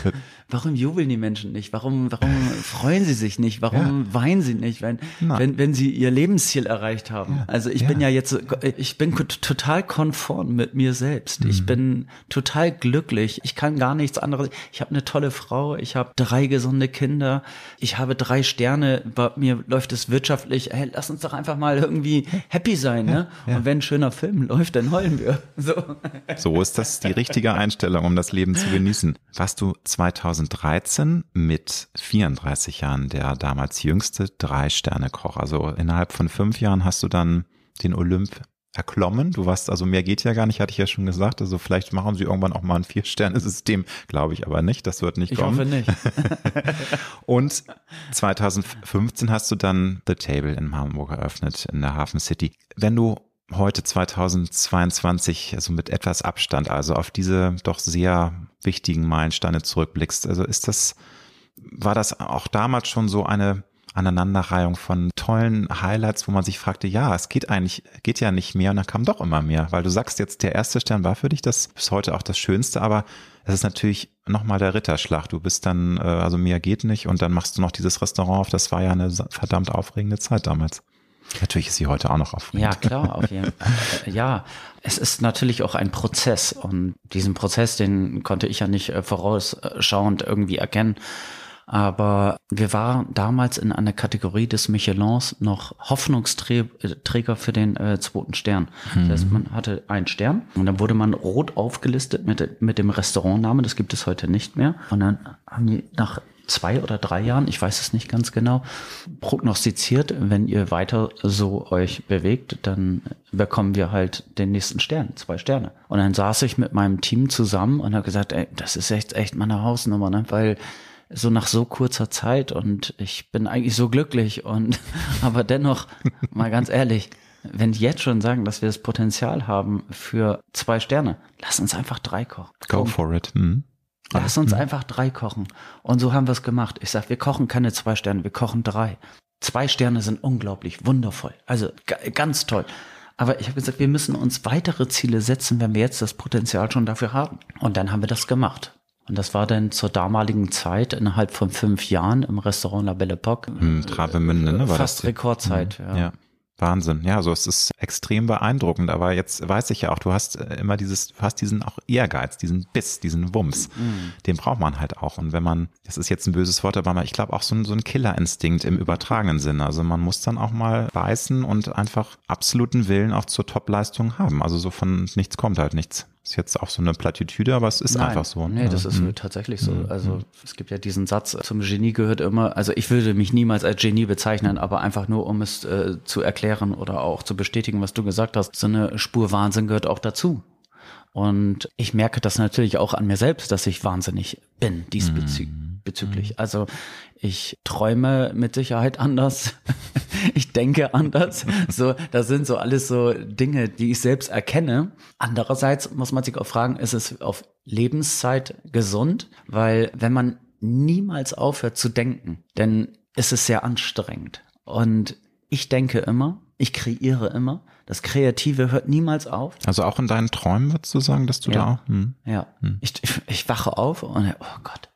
warum jubeln die Menschen nicht? Warum, warum freuen sie sich nicht? Warum ja. weinen sie nicht, wenn, wenn, wenn sie ihr Lebensziel erreicht haben? Ja. Also ich ja. bin ja jetzt, ich bin total konform mit mir selbst. Mhm. Ich bin total glücklich. Ich kann gar nichts anderes. Ich habe eine tolle Frau. Ich habe drei gesunde Kinder. Ich habe drei Sterne. Bei mir läuft es wirtschaftlich. Hey, lass uns doch einfach mal irgendwie happy sein, ne? Und wenn ein schöner Film läuft, dann heulen wir. So. so ist das die richtige Einstellung, um das Leben zu genießen. Warst du 2000 2013 mit 34 Jahren der damals jüngste Drei-Sterne-Koch. Also innerhalb von fünf Jahren hast du dann den Olymp erklommen. Du warst, also mehr geht ja gar nicht, hatte ich ja schon gesagt. Also vielleicht machen sie irgendwann auch mal ein Vier-Sterne-System, glaube ich aber nicht. Das wird nicht ich kommen. Ich hoffe nicht. und 2015 hast du dann The Table in Hamburg eröffnet, in der Hafen City. Wenn du heute 2022, also mit etwas Abstand, also auf diese doch sehr wichtigen Meilensteine zurückblickst, also ist das, war das auch damals schon so eine Aneinanderreihung von tollen Highlights, wo man sich fragte, ja, es geht eigentlich, geht ja nicht mehr und dann kam doch immer mehr, weil du sagst jetzt, der erste Stern war für dich das bis heute auch das Schönste, aber es ist natürlich nochmal der Ritterschlag. Du bist dann, äh, also mehr geht nicht und dann machst du noch dieses Restaurant auf. Das war ja eine verdammt aufregende Zeit damals. Natürlich ist sie heute auch noch aufregend. Ja, klar, auf jeden Fall. Ja, es ist natürlich auch ein Prozess und diesen Prozess, den konnte ich ja nicht äh, vorausschauend irgendwie erkennen. Aber wir waren damals in einer Kategorie des Michelins noch Hoffnungsträger für den äh, zweiten Stern. Mhm. Das heißt, man hatte einen Stern und dann wurde man rot aufgelistet mit, mit dem Restaurantnamen. Das gibt es heute nicht mehr. Und dann haben die nach zwei oder drei Jahren, ich weiß es nicht ganz genau, prognostiziert, wenn ihr weiter so euch bewegt, dann bekommen wir halt den nächsten Stern, zwei Sterne. Und dann saß ich mit meinem Team zusammen und habe gesagt, ey, das ist echt, echt meine Hausnummer, ne? weil so nach so kurzer Zeit und ich bin eigentlich so glücklich und aber dennoch mal ganz ehrlich, wenn die jetzt schon sagen, dass wir das Potenzial haben für zwei Sterne, lass uns einfach drei kochen. Go for it. Mhm. Lass uns mhm. einfach drei kochen. Und so haben wir es gemacht. Ich sag, wir kochen keine zwei Sterne, wir kochen drei. Zwei Sterne sind unglaublich, wundervoll. Also ganz toll. Aber ich habe gesagt, wir müssen uns weitere Ziele setzen, wenn wir jetzt das Potenzial schon dafür haben. Und dann haben wir das gemacht. Und das war dann zur damaligen Zeit innerhalb von fünf Jahren im Restaurant La Belle Epoque. Hm, Travemünde, ne? War fast das Rekordzeit, mhm. ja. ja. Wahnsinn. Ja, so es ist extrem beeindruckend. Aber jetzt weiß ich ja auch, du hast äh, immer dieses, du hast diesen auch Ehrgeiz, diesen Biss, diesen Wumms. Mhm. Den braucht man halt auch. Und wenn man, das ist jetzt ein böses Wort, aber ich glaube auch so ein, so ein Killerinstinkt im übertragenen Sinne. Also man muss dann auch mal beißen und einfach absoluten Willen auch zur Topleistung haben. Also so von nichts kommt halt nichts. Ist jetzt auch so eine Plattitüde, aber es ist Nein, einfach so. Nee, das ist mhm. tatsächlich so. Mhm. Also es gibt ja diesen Satz, zum Genie gehört immer, also ich würde mich niemals als Genie bezeichnen, aber einfach nur, um es äh, zu erklären oder auch zu bestätigen, was du gesagt hast, so eine Spur Wahnsinn gehört auch dazu. Und ich merke das natürlich auch an mir selbst, dass ich wahnsinnig bin diesbezüglich. Mhm. Also ich träume mit Sicherheit anders. ich denke anders. So, das sind so alles so Dinge, die ich selbst erkenne. Andererseits muss man sich auch fragen, ist es auf Lebenszeit gesund? Weil wenn man niemals aufhört zu denken, dann ist es sehr anstrengend. Und ich denke immer, ich kreiere immer. Das Kreative hört niemals auf. Also auch in deinen Träumen würdest du sagen, dass du ja. da auch. Hm. Ja. Hm. Ich, ich, ich wache auf und oh Gott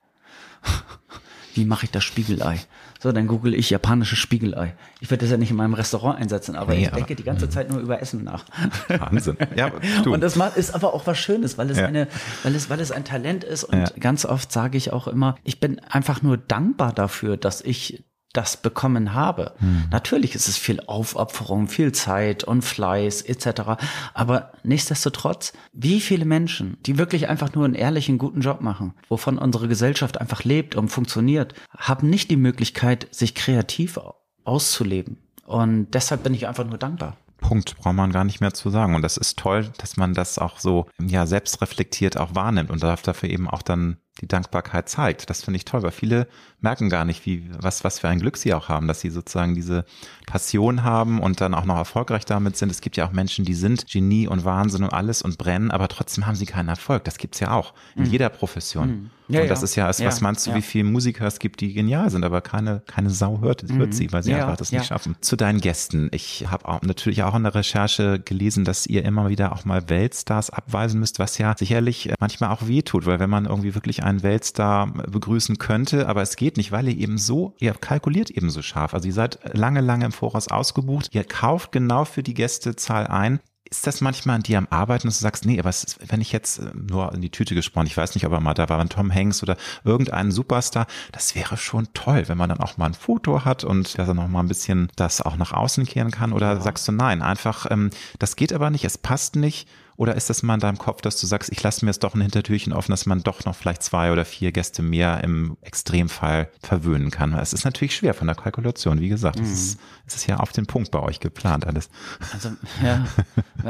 wie mache ich das Spiegelei? So, dann google ich japanisches Spiegelei. Ich werde das ja nicht in meinem Restaurant einsetzen, aber nee, ich denke die ganze Zeit nur über Essen nach. Wahnsinn. Ja, du. Und das ist aber auch was Schönes, weil es ja. eine, weil es, weil es ein Talent ist. Und ja. ganz oft sage ich auch immer, ich bin einfach nur dankbar dafür, dass ich das bekommen habe. Hm. Natürlich ist es viel Aufopferung, viel Zeit und Fleiß etc. Aber nichtsdestotrotz, wie viele Menschen, die wirklich einfach nur einen ehrlichen, guten Job machen, wovon unsere Gesellschaft einfach lebt und funktioniert, haben nicht die Möglichkeit, sich kreativ auszuleben. Und deshalb bin ich einfach nur dankbar. Punkt, braucht man gar nicht mehr zu sagen. Und das ist toll, dass man das auch so, ja, selbstreflektiert auch wahrnimmt und darf dafür eben auch dann die Dankbarkeit zeigt. Das finde ich toll, weil viele merken gar nicht, wie, was, was für ein Glück sie auch haben, dass sie sozusagen diese Passion haben und dann auch noch erfolgreich damit sind. Es gibt ja auch Menschen, die sind Genie und Wahnsinn und alles und brennen, aber trotzdem haben sie keinen Erfolg. Das gibt's ja auch in mhm. jeder Profession. Mhm. Ja, und das ja. ist ja, ist, was meinst du, ja. wie viele Musiker es gibt, die genial sind, aber keine, keine Sau hört, hört mhm. sie, weil sie einfach das nicht schaffen. Zu deinen Gästen. Ich habe auch natürlich auch in der Recherche gelesen, dass ihr immer wieder auch mal Weltstars abweisen müsst, was ja sicherlich manchmal auch weh tut, weil wenn man irgendwie wirklich einen Weltstar begrüßen könnte, aber es geht nicht, weil ihr eben so, ihr kalkuliert eben so scharf. Also ihr seid lange, lange im Voraus ausgebucht. Ihr kauft genau für die Gästezahl ein. Ist das manchmal an dir am Arbeiten, dass du sagst, nee, aber ist, wenn ich jetzt äh, nur in die Tüte gesprochen, ich weiß nicht, ob er mal da war, ein Tom Hanks oder irgendein Superstar, das wäre schon toll, wenn man dann auch mal ein Foto hat und dass er noch mal ein bisschen das auch nach außen kehren kann oder ja. sagst du nein, einfach, ähm, das geht aber nicht, es passt nicht Oder ist das mal in deinem Kopf, dass du sagst, ich lasse mir es doch ein Hintertürchen offen, dass man doch noch vielleicht zwei oder vier Gäste mehr im Extremfall verwöhnen kann? Es ist natürlich schwer von der Kalkulation. Wie gesagt, mhm. es, ist, es ist ja auf den Punkt bei euch geplant alles. Also, ja,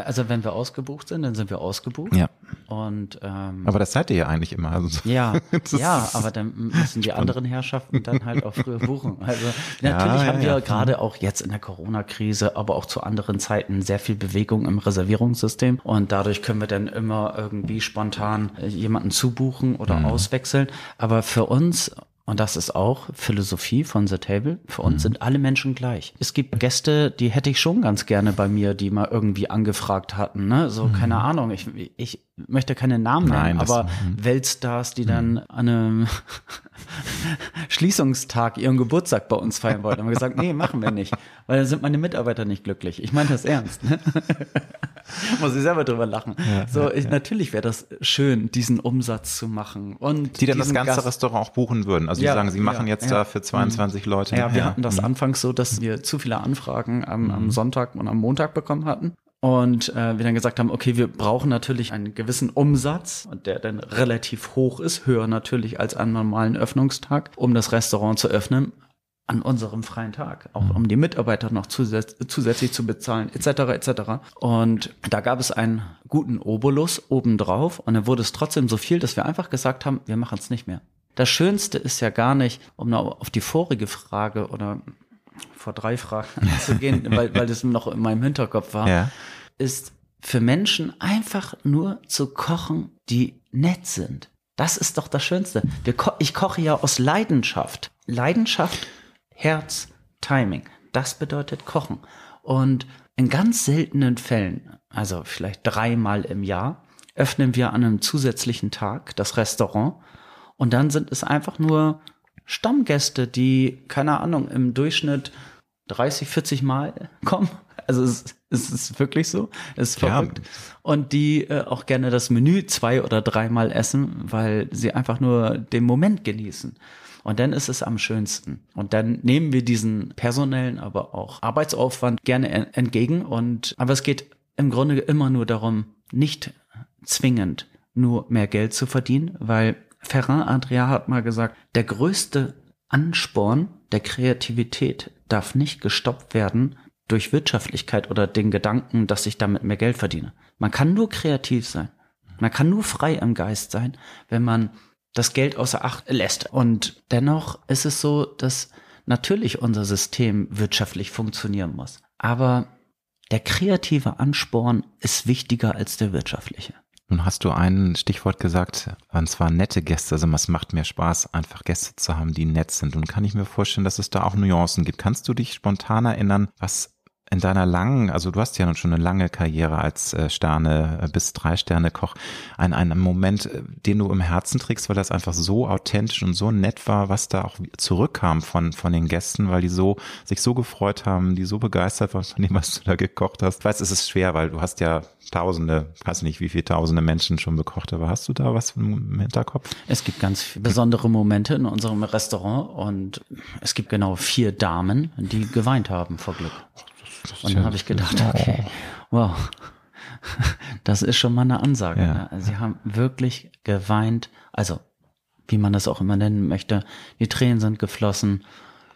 also wenn wir ausgebucht sind, dann sind wir ausgebucht. Ja. Und, ähm, aber das seid ihr ja eigentlich immer. Also, ja, ja, aber dann müssen die anderen Herrschaften dann halt auch früher buchen. Also natürlich ja, haben wir ja, gerade auch jetzt in der Corona-Krise, aber auch zu anderen Zeiten sehr viel Bewegung im Reservierungssystem und dadurch können wir dann immer irgendwie spontan äh, jemanden zubuchen oder mhm. auswechseln. Aber für uns und das ist auch Philosophie von The Table. Für uns mhm. sind alle Menschen gleich. Es gibt Gäste, die hätte ich schon ganz gerne bei mir, die mal irgendwie angefragt hatten. Ne? So, mhm. keine Ahnung, ich, ich möchte keine Namen nennen, Nein, aber das, Weltstars, die dann mhm. an einem Schließungstag ihren Geburtstag bei uns feiern wollten. Haben wir gesagt, nee, machen wir nicht, weil dann sind meine Mitarbeiter nicht glücklich. Ich meine das ernst. Ne? Muss ich selber drüber lachen. Ja, so, ich, ja. natürlich wäre das schön, diesen Umsatz zu machen und die dann das ganze Gast Restaurant auch buchen würden. Also ja, die sagen, sie machen jetzt da für 22 mhm. Leute. Ja, wir hatten das mhm. anfangs so, dass wir zu viele Anfragen am, am mhm. Sonntag und am Montag bekommen hatten und äh, wir dann gesagt haben, okay, wir brauchen natürlich einen gewissen Umsatz, der dann relativ hoch ist, höher natürlich als an normalen Öffnungstag, um das Restaurant zu öffnen an unserem freien Tag, auch um die Mitarbeiter noch zusätz zusätzlich zu bezahlen, etc. etc. Und da gab es einen guten Obolus obendrauf und dann wurde es trotzdem so viel, dass wir einfach gesagt haben, wir machen es nicht mehr. Das Schönste ist ja gar nicht, um noch auf die vorige Frage oder vor drei Fragen zu gehen, weil, weil das noch in meinem Hinterkopf war, ja. ist für Menschen einfach nur zu kochen, die nett sind. Das ist doch das Schönste. Ko ich koche ja aus Leidenschaft. Leidenschaft, Herz, Timing. Das bedeutet Kochen. Und in ganz seltenen Fällen, also vielleicht dreimal im Jahr, öffnen wir an einem zusätzlichen Tag das Restaurant. Und dann sind es einfach nur Stammgäste, die, keine Ahnung, im Durchschnitt 30, 40 Mal kommen. Also es, es ist wirklich so, es ist verrückt. Ja. Und die äh, auch gerne das Menü zwei oder dreimal essen, weil sie einfach nur den Moment genießen. Und dann ist es am schönsten. Und dann nehmen wir diesen personellen, aber auch Arbeitsaufwand gerne entgegen. Und aber es geht im Grunde immer nur darum, nicht zwingend nur mehr Geld zu verdienen, weil Ferran Adria hat mal gesagt, der größte Ansporn der Kreativität darf nicht gestoppt werden durch Wirtschaftlichkeit oder den Gedanken, dass ich damit mehr Geld verdiene. Man kann nur kreativ sein. Man kann nur frei im Geist sein, wenn man das Geld außer Acht lässt. Und dennoch ist es so, dass natürlich unser System wirtschaftlich funktionieren muss. Aber der kreative Ansporn ist wichtiger als der wirtschaftliche. Nun hast du ein Stichwort gesagt, und zwar nette Gäste. Also es macht mehr Spaß, einfach Gäste zu haben, die nett sind. Und kann ich mir vorstellen, dass es da auch Nuancen gibt. Kannst du dich spontan erinnern, was in deiner langen, also du hast ja nun schon eine lange Karriere als äh, Sterne äh, bis drei Sterne Koch, ein, ein Moment, äh, den du im Herzen trägst, weil das einfach so authentisch und so nett war, was da auch zurückkam von, von den Gästen, weil die so, sich so gefreut haben, die so begeistert waren von dem, was du da gekocht hast. Ich weiß, es ist schwer, weil du hast ja tausende, weiß nicht, wie viele tausende Menschen schon bekocht, aber hast du da was im Hinterkopf? Es gibt ganz besondere Momente in unserem Restaurant und es gibt genau vier Damen, die geweint haben vor Glück. Und dann habe ich gedacht, okay, wow, das ist schon mal eine Ansage. Ja. Ne? Sie haben wirklich geweint, also wie man das auch immer nennen möchte. Die Tränen sind geflossen.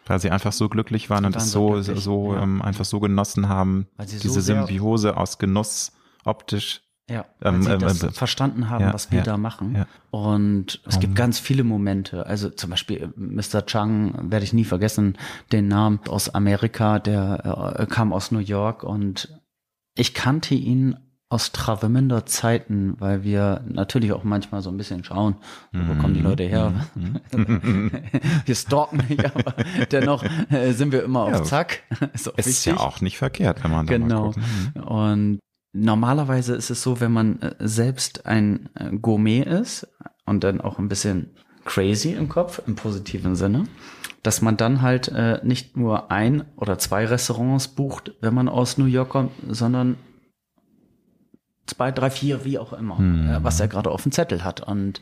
Weil sie einfach so glücklich waren und es so, so, so ja. ähm, einfach so genossen haben. Diese so Symbiose aus Genuss, optisch. Ja, weil ähm, sie ähm, das ähm, verstanden haben, ja, was wir ja, da machen. Ja. Und es um. gibt ganz viele Momente. Also zum Beispiel äh, Mr. Chang werde ich nie vergessen, den Namen aus Amerika, der äh, kam aus New York und ich kannte ihn aus Travemünder Zeiten, weil wir natürlich auch manchmal so ein bisschen schauen, wo kommen die mhm. Leute her. Mhm. wir stalken nicht, aber dennoch äh, sind wir immer auf Zack. Ist, ist ja auch nicht verkehrt, wenn man da genau. mal guckt. Mhm. Und normalerweise ist es so, wenn man äh, selbst ein äh, Gourmet ist und dann auch ein bisschen crazy im Kopf, im positiven Sinne, dass man dann halt äh, nicht nur ein oder zwei Restaurants bucht, wenn man aus New York kommt, sondern zwei, drei, vier, wie auch immer, hm. was er gerade auf dem Zettel hat. Und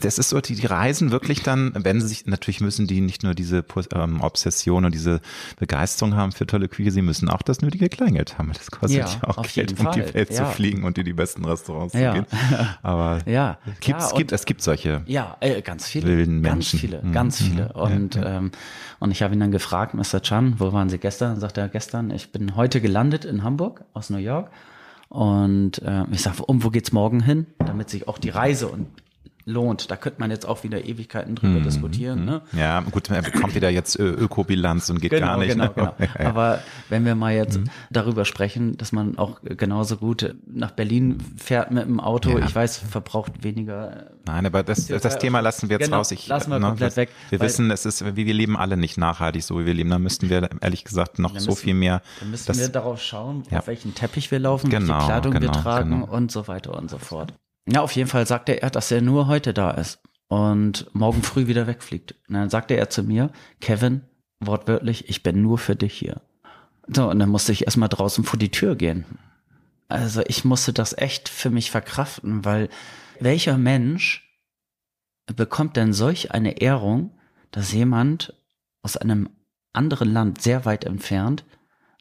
das ist so, die, die reisen wirklich dann, wenn sie sich, natürlich müssen die nicht nur diese ähm, Obsession und diese Begeisterung haben für tolle Küche, sie müssen auch das nötige Kleingeld haben. Das kostet ja, ja auch Geld, um die Welt ja. zu fliegen und in die besten Restaurants ja. zu gehen. Aber ja, klar, es, gibt, es gibt solche ja, äh, ganz viele, wilden Menschen. Ganz viele, mhm. ganz viele. Mhm. Und, ähm, und ich habe ihn dann gefragt, Mr. Chan, wo waren Sie gestern? Dann sagt er, gestern, ich bin heute gelandet in Hamburg aus New York. Und äh, ich sage, um wo geht's morgen hin? Damit sich auch die Reise und lohnt. Da könnte man jetzt auch wieder Ewigkeiten drüber mhm. diskutieren. Ne? Ja, gut, er bekommt wieder jetzt Ökobilanz und geht genau, gar nicht. Genau, ne? genau. Aber wenn wir mal jetzt mhm. darüber sprechen, dass man auch genauso gut nach Berlin fährt mit dem Auto, ja. ich weiß, verbraucht weniger. Nein, aber das, das Thema lassen wir jetzt genau, raus. Ich, lassen wir ne, komplett weg. Wir wissen, es ist, wie wir leben alle nicht nachhaltig, so wie wir leben. Da müssten wir ehrlich gesagt noch so viel mehr. Dann müssen das, wir darauf schauen, ja. auf welchen Teppich wir laufen, genau, welche Kleidung genau, wir tragen genau. und so weiter und so fort. Ja, auf jeden Fall sagte er, dass er nur heute da ist und morgen früh wieder wegfliegt. Und dann sagte er zu mir, Kevin, wortwörtlich, ich bin nur für dich hier. So, und dann musste ich erstmal draußen vor die Tür gehen. Also ich musste das echt für mich verkraften, weil welcher Mensch bekommt denn solch eine Ehrung, dass jemand aus einem anderen Land sehr weit entfernt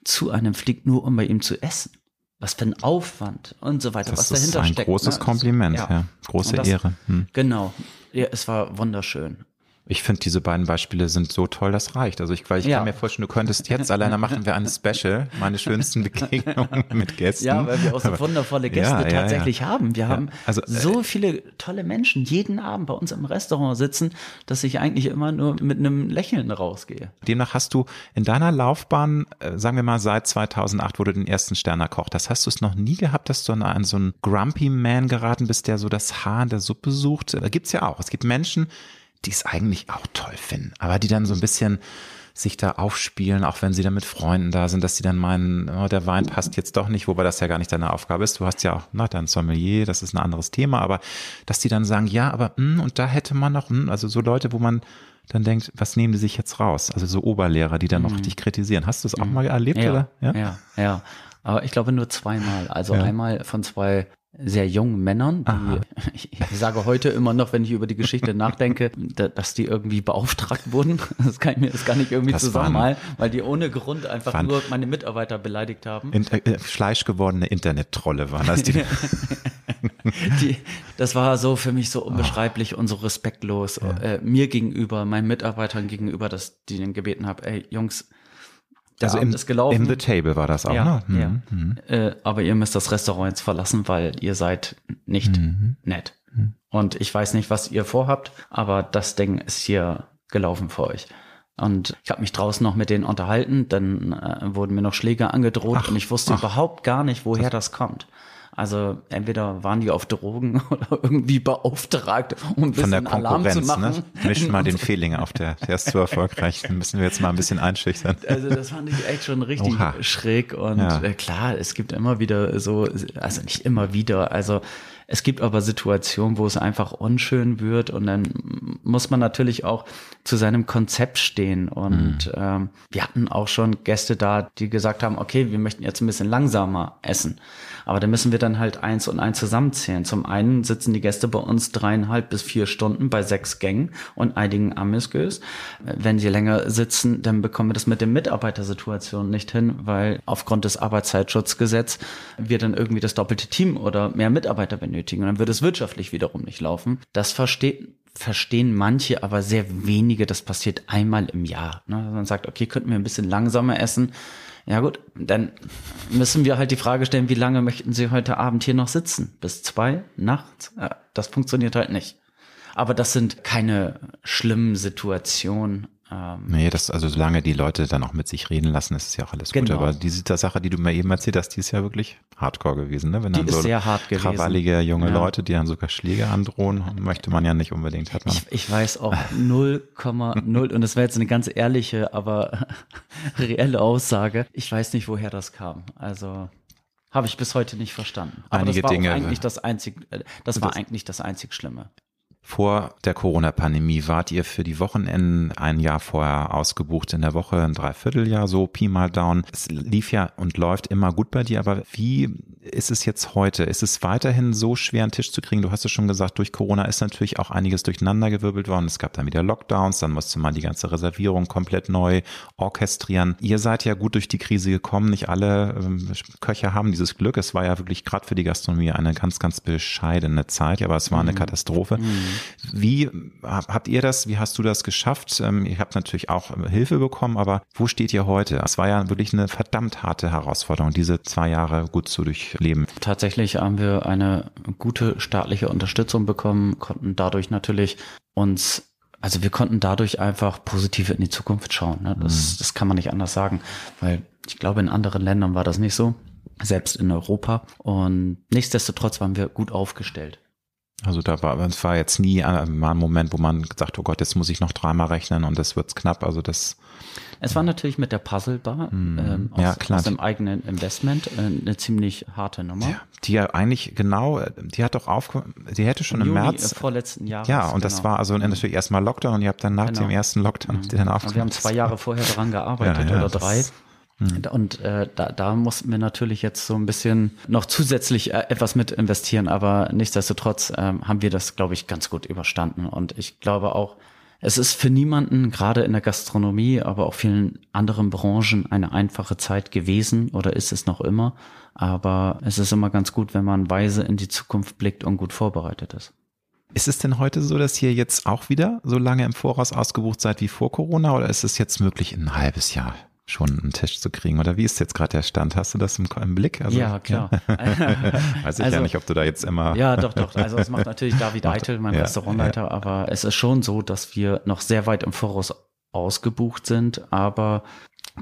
zu einem fliegt, nur um bei ihm zu essen? Was für ein Aufwand und so weiter, das was dahinter steckt. Das ist ein großes ne? Kompliment, ja. ja. Große das, Ehre. Hm. Genau. Ja, es war wunderschön. Ich finde, diese beiden Beispiele sind so toll, das reicht. Also ich, weil ich ja. kann mir vorstellen, du könntest jetzt alleine machen wir eine Special, meine schönsten Begegnungen mit Gästen. Ja, weil wir auch so wundervolle Gäste ja, tatsächlich ja, haben. Wir haben also, so äh, viele tolle Menschen jeden Abend bei uns im Restaurant sitzen, dass ich eigentlich immer nur mit einem Lächeln rausgehe. Demnach hast du in deiner Laufbahn, äh, sagen wir mal seit 2008, wo du den ersten Stern erkocht hast, hast du es noch nie gehabt, dass du an so einen Grumpy Man geraten bist, der so das Haar in der Suppe sucht? Da gibt's ja auch. Es gibt Menschen, die es eigentlich auch toll finden, aber die dann so ein bisschen sich da aufspielen, auch wenn sie dann mit Freunden da sind, dass sie dann meinen, oh, der Wein passt jetzt doch nicht, wobei das ja gar nicht deine Aufgabe ist. Du hast ja auch, na, dein Sommelier, das ist ein anderes Thema, aber dass die dann sagen, ja, aber, mh, hm, und da hätte man noch, mh, hm, also so Leute, wo man dann denkt, was nehmen die sich jetzt raus? Also so Oberlehrer, die dann mhm. noch dich kritisieren. Hast du es auch mhm. mal erlebt, ja, oder? Ja, ja, ja. Aber ich glaube nur zweimal. Also ja. einmal von zwei sehr jungen Männern, die, ich, ich, sage heute immer noch, wenn ich über die Geschichte nachdenke, da, dass die irgendwie beauftragt wurden. Das kann ich mir das gar nicht irgendwie zusammenmalen, weil die ohne Grund einfach nur meine Mitarbeiter beleidigt haben. In, äh, fleischgewordene Internet-Trolle waren das. Die, die, das war so für mich so unbeschreiblich oh. und so respektlos ja. äh, mir gegenüber, meinen Mitarbeitern gegenüber, dass die den gebeten haben, ey Jungs, der also Abend im, ist gelaufen. Im The Table war das auch, ja, ne? Ja. Mhm. Äh, aber ihr müsst das Restaurant jetzt verlassen, weil ihr seid nicht mhm. nett. Mhm. Und ich weiß nicht, was ihr vorhabt, aber das Ding ist hier gelaufen für euch. Und ich habe mich draußen noch mit denen unterhalten, dann äh, wurden mir noch Schläge angedroht ach, und ich wusste ach. überhaupt gar nicht, woher das kommt. Also entweder waren die auf Drogen oder irgendwie beauftragt, um ein bisschen Alarm zu ne? machen. Ne? Misch mal den Fehling auf, der, der ist zu erfolgreich. Den müssen wir jetzt mal ein bisschen einschüchtern. Also das fand ich echt schon richtig Oha. schräg. Und ja. äh, klar, es gibt immer wieder so, also nicht immer wieder, also es gibt aber Situationen, wo es einfach unschön wird und dann muss man natürlich auch zu seinem Konzept stehen. Und mhm. ähm, wir hatten auch schon Gäste da, die gesagt haben, okay, wir möchten jetzt ein bisschen langsamer essen. Aber da müssen wir dann halt eins und eins zusammenzählen. Zum einen sitzen die Gäste bei uns dreieinhalb bis vier Stunden bei sechs Gängen und einigen Amüsgös. Wenn sie länger sitzen, dann bekommen wir das mit der Mitarbeitersituation nicht hin, weil aufgrund des Arbeitszeitschutzgesetzes wir dann irgendwie das doppelte Team oder mehr Mitarbeiter benötigen. Und dann wird es wirtschaftlich wiederum nicht laufen. Das versteht verstehen manche, aber sehr wenige. Das passiert einmal im Jahr. Ne? Man sagt, okay, könnten wir ein bisschen langsamer essen. Ja gut, dann müssen wir halt die Frage stellen, wie lange möchten Sie heute Abend hier noch sitzen? Bis zwei nachts? Ja, das funktioniert halt nicht. Aber das sind keine schlimmen Situationen. Ähm, nee, das, also solange die Leute dann auch mit sich reden lassen, ist es ja auch alles genau. gut. Aber diese Sache, die du mir eben erzählt hast, die ist ja wirklich hardcore gewesen, ne? Wenn die dann so sehr hart gewesen. krawallige junge ja. Leute, die dann sogar Schläge androhen, möchte man ja nicht unbedingt hat Ich, ich weiß auch 0,0 und das wäre jetzt eine ganz ehrliche, aber reelle Aussage. Ich weiß nicht, woher das kam. Also habe ich bis heute nicht verstanden. Aber Einige das war Dinge, eigentlich das einzig, äh, das war eigentlich das einzig Schlimme Vor der Corona-Pandemie wart ihr für die Wochenenden ein Jahr vorher ausgebucht in der Woche, ein Dreivierteljahr, so Pi mal Down. Es lief ja und läuft immer gut bei dir, aber wie ist es jetzt heute? Ist es weiterhin so schwer, einen Tisch zu kriegen? Du hast es schon gesagt, durch Corona ist natürlich auch einiges durcheinandergewirbelt worden. Es gab dann wieder Lockdowns, dann musste man die ganze Reservierung komplett neu orchestrieren. Ihr seid ja gut durch die Krise gekommen. Nicht alle ähm, Köche haben dieses Glück. Es war ja wirklich gerade für die Gastronomie eine ganz, ganz bescheidene Zeit, aber es war eine mhm. Katastrophe. Mhm. Wie habt ihr das, wie hast du das geschafft? Ähm, ihr habt natürlich auch Hilfe bekommen, aber wo steht ihr heute? Es war ja wirklich eine verdammt harte Herausforderung, diese zwei Jahre gut zu durchleben. Tatsächlich haben wir eine gute staatliche Unterstützung bekommen, konnten dadurch natürlich uns also wir konnten dadurch einfach positiv in die Zukunft schauen. Ne? Das, mhm. das kann man nicht anders sagen, weil ich glaube, in anderen Ländern war das nicht so, selbst in Europa. Und nichtsdestotrotz waren wir gut aufgestellt. Also da war, es war jetzt nie mal ein Moment, wo man gesagt, oh Gott, jetzt muss ich noch dreimal rechnen und das wird's knapp. Also das. Es war natürlich mit der Puzzlebar mm, ähm, aus, ja, klar. aus dem eigenen Investment äh, eine ziemlich harte Nummer. Ja, die ja eigentlich genau, die hat doch auf, die hätte schon im, im Juni, März. Äh, vorletzten Jahres. Ja, und genau. das war also natürlich erstmal Lockdown und ihr habt dann nach genau. dem ersten Lockdown mhm. die dann aufgemacht. Wir haben zwei Jahre vorher daran gearbeitet ja, oder drei. Mhm. Und äh, da, da mussten wir natürlich jetzt so ein bisschen noch zusätzlich äh, etwas mit investieren, aber nichtsdestotrotz äh, haben wir das, glaube ich, ganz gut überstanden. Und ich glaube auch, es ist für niemanden, gerade in der Gastronomie, aber auch vielen anderen Branchen, eine einfache Zeit gewesen oder ist es noch immer. Aber es ist immer ganz gut, wenn man weise in die Zukunft blickt und gut vorbereitet ist. Ist es denn heute so, dass ihr jetzt auch wieder so lange im Voraus ausgebucht seid wie vor Corona oder ist es jetzt möglich ein halbes Jahr schon einen Tisch zu kriegen. Oder wie ist jetzt gerade der Stand? Hast du das im, im Blick? Also, ja, klar. Weiß ich also, ja nicht, ob du da jetzt immer. Ja, doch, doch. Also es macht natürlich David Eitel, mein ja, Restaurantleiter, ja. aber es ist schon so, dass wir noch sehr weit im Voraus ausgebucht sind, aber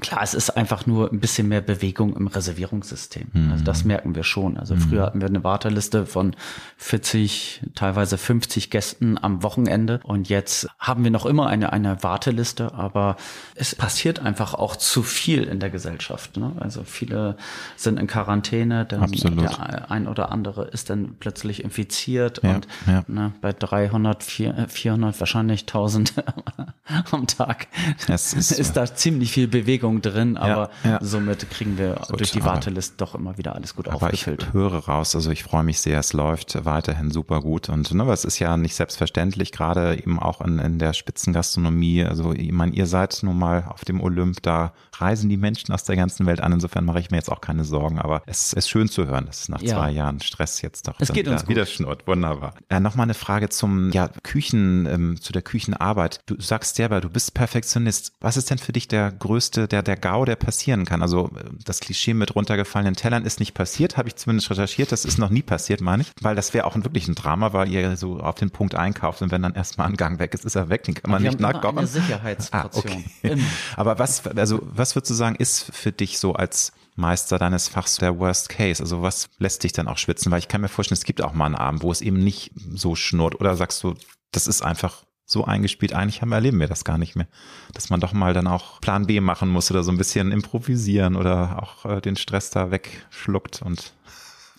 Klar, es ist einfach nur ein bisschen mehr Bewegung im Reservierungssystem. Mhm. Also das merken wir schon. Also mhm. früher hatten wir eine Warteliste von 40, teilweise 50 Gästen am Wochenende und jetzt haben wir noch immer eine, eine Warteliste, aber es passiert einfach auch zu viel in der Gesellschaft. Ne? Also viele sind in Quarantäne, dann Absolut. der ein oder andere ist dann plötzlich infiziert ja, und ja. Ne, bei 300, 400, wahrscheinlich 1000 am Tag ist, ist da ziemlich viel Bewegung Bewegung drin, aber ja, ja. somit kriegen wir gut, durch die Warteliste doch immer wieder alles gut aber aufgefüllt. Ich höre raus, also ich freue mich sehr, es läuft weiterhin super gut und ne, es ist ja nicht selbstverständlich, gerade eben auch in, in der Spitzengastronomie. Also ich meine, ihr seid nun mal auf dem Olymp, da reisen die Menschen aus der ganzen Welt an. Insofern mache ich mir jetzt auch keine Sorgen, aber es ist schön zu hören, dass es nach ja. zwei Jahren Stress jetzt doch es geht uns wieder schnurrt. Wunderbar. Äh, Nochmal eine Frage zum ja, Küchen, ähm, zu der Küchenarbeit. Du sagst selber, du bist Perfektionist. Was ist denn für dich der größte, der, der GAU, der passieren kann? Also das Klischee mit runtergefallenen Tellern ist nicht passiert, habe ich zumindest recherchiert. Das ist noch nie passiert, meine ich, weil das wäre auch wirklich ein Drama, weil ihr so auf den Punkt einkauft und wenn dann erstmal ein Gang weg ist, ist er weg, den kann man nicht nachkochen. Eine Sicherheitsportion. Ah, okay. Aber was, also was würdest du sagen, ist für dich so als Meister deines Fachs der Worst Case? Also was lässt dich dann auch schwitzen? Weil ich kann mir vorstellen, es gibt auch mal einen Abend, wo es eben nicht so schnurrt. Oder sagst du, das ist einfach so eingespielt, eigentlich haben, erleben wir das gar nicht mehr. Dass man doch mal dann auch Plan B machen muss oder so ein bisschen improvisieren oder auch äh, den Stress da wegschluckt und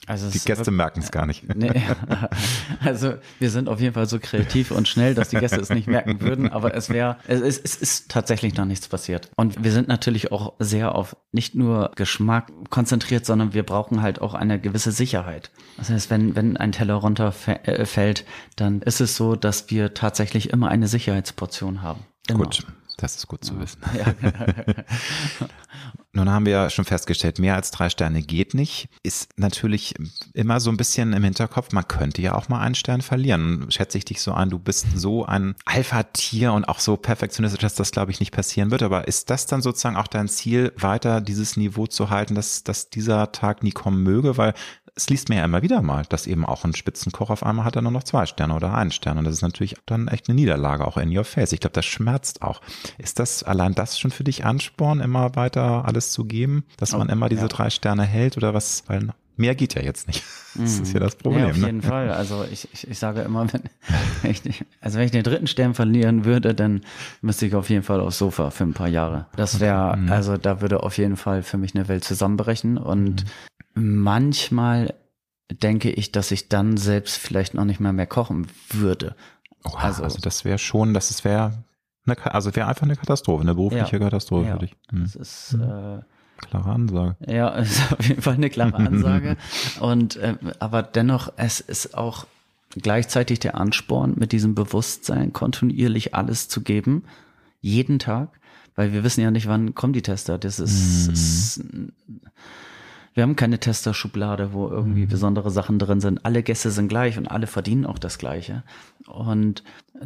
also die Gäste merken es gar nicht. Nee, also wir sind auf jeden Fall so kreativ und schnell, dass die Gäste es nicht merken würden, aber es wäre, es, es, es ist tatsächlich noch nichts passiert. Und wir sind natürlich auch sehr auf nicht nur Geschmack konzentriert, sondern wir brauchen halt auch eine gewisse Sicherheit. Das heißt, wenn, wenn ein Teller runterfällt, dann ist es so, dass wir tatsächlich immer eine Sicherheitsportion haben. Immer. Gut. Das ist gut zu wissen. Ja. Nun haben wir ja schon festgestellt, mehr als drei Sterne geht nicht. Ist natürlich immer so ein bisschen im Hinterkopf, man könnte ja auch mal einen Stern verlieren. Schätze ich dich so an, du bist so ein Alpha-Tier und auch so perfektionistisch, dass das, glaube ich, nicht passieren wird. Aber ist das dann sozusagen auch dein Ziel, weiter dieses Niveau zu halten, dass, dass dieser Tag nie kommen möge? Weil es liest mir ja immer wieder mal, dass eben auch ein Spitzenkoch auf einmal hat er nur noch zwei Sterne oder einen Stern. Und das ist natürlich dann echt eine Niederlage, auch in your face. Ich glaube, das schmerzt auch. Ist das allein das schon für dich Ansporn, immer weiter alles zu geben, dass man oh, immer diese ja. drei Sterne hält oder was? Weil mehr geht ja jetzt nicht. Das ist ja das Problem. Ja, auf ne? jeden Fall. Also ich, ich, ich sage immer, wenn ich, also wenn ich den dritten Stern verlieren würde, dann müsste ich auf jeden Fall aufs Sofa für ein paar Jahre. Das wäre, mhm. also da würde auf jeden Fall für mich eine Welt zusammenbrechen. Und mhm manchmal denke ich, dass ich dann selbst vielleicht noch nicht mal mehr kochen würde. Oh, also, also das wäre schon, das wäre also wäre einfach eine Katastrophe, eine berufliche ja, Katastrophe ja. für dich. Hm. Das ist hm. äh, klare Ansage. Ja, ist auf jeden Fall eine klare Ansage. Und äh, aber dennoch, es ist auch gleichzeitig der Ansporn, mit diesem Bewusstsein kontinuierlich alles zu geben, jeden Tag, weil wir wissen ja nicht, wann kommen die Tester. Das ist, mhm. ist wir haben keine Testerschublade, wo irgendwie mhm. besondere Sachen drin sind. Alle Gäste sind gleich und alle verdienen auch das Gleiche. Und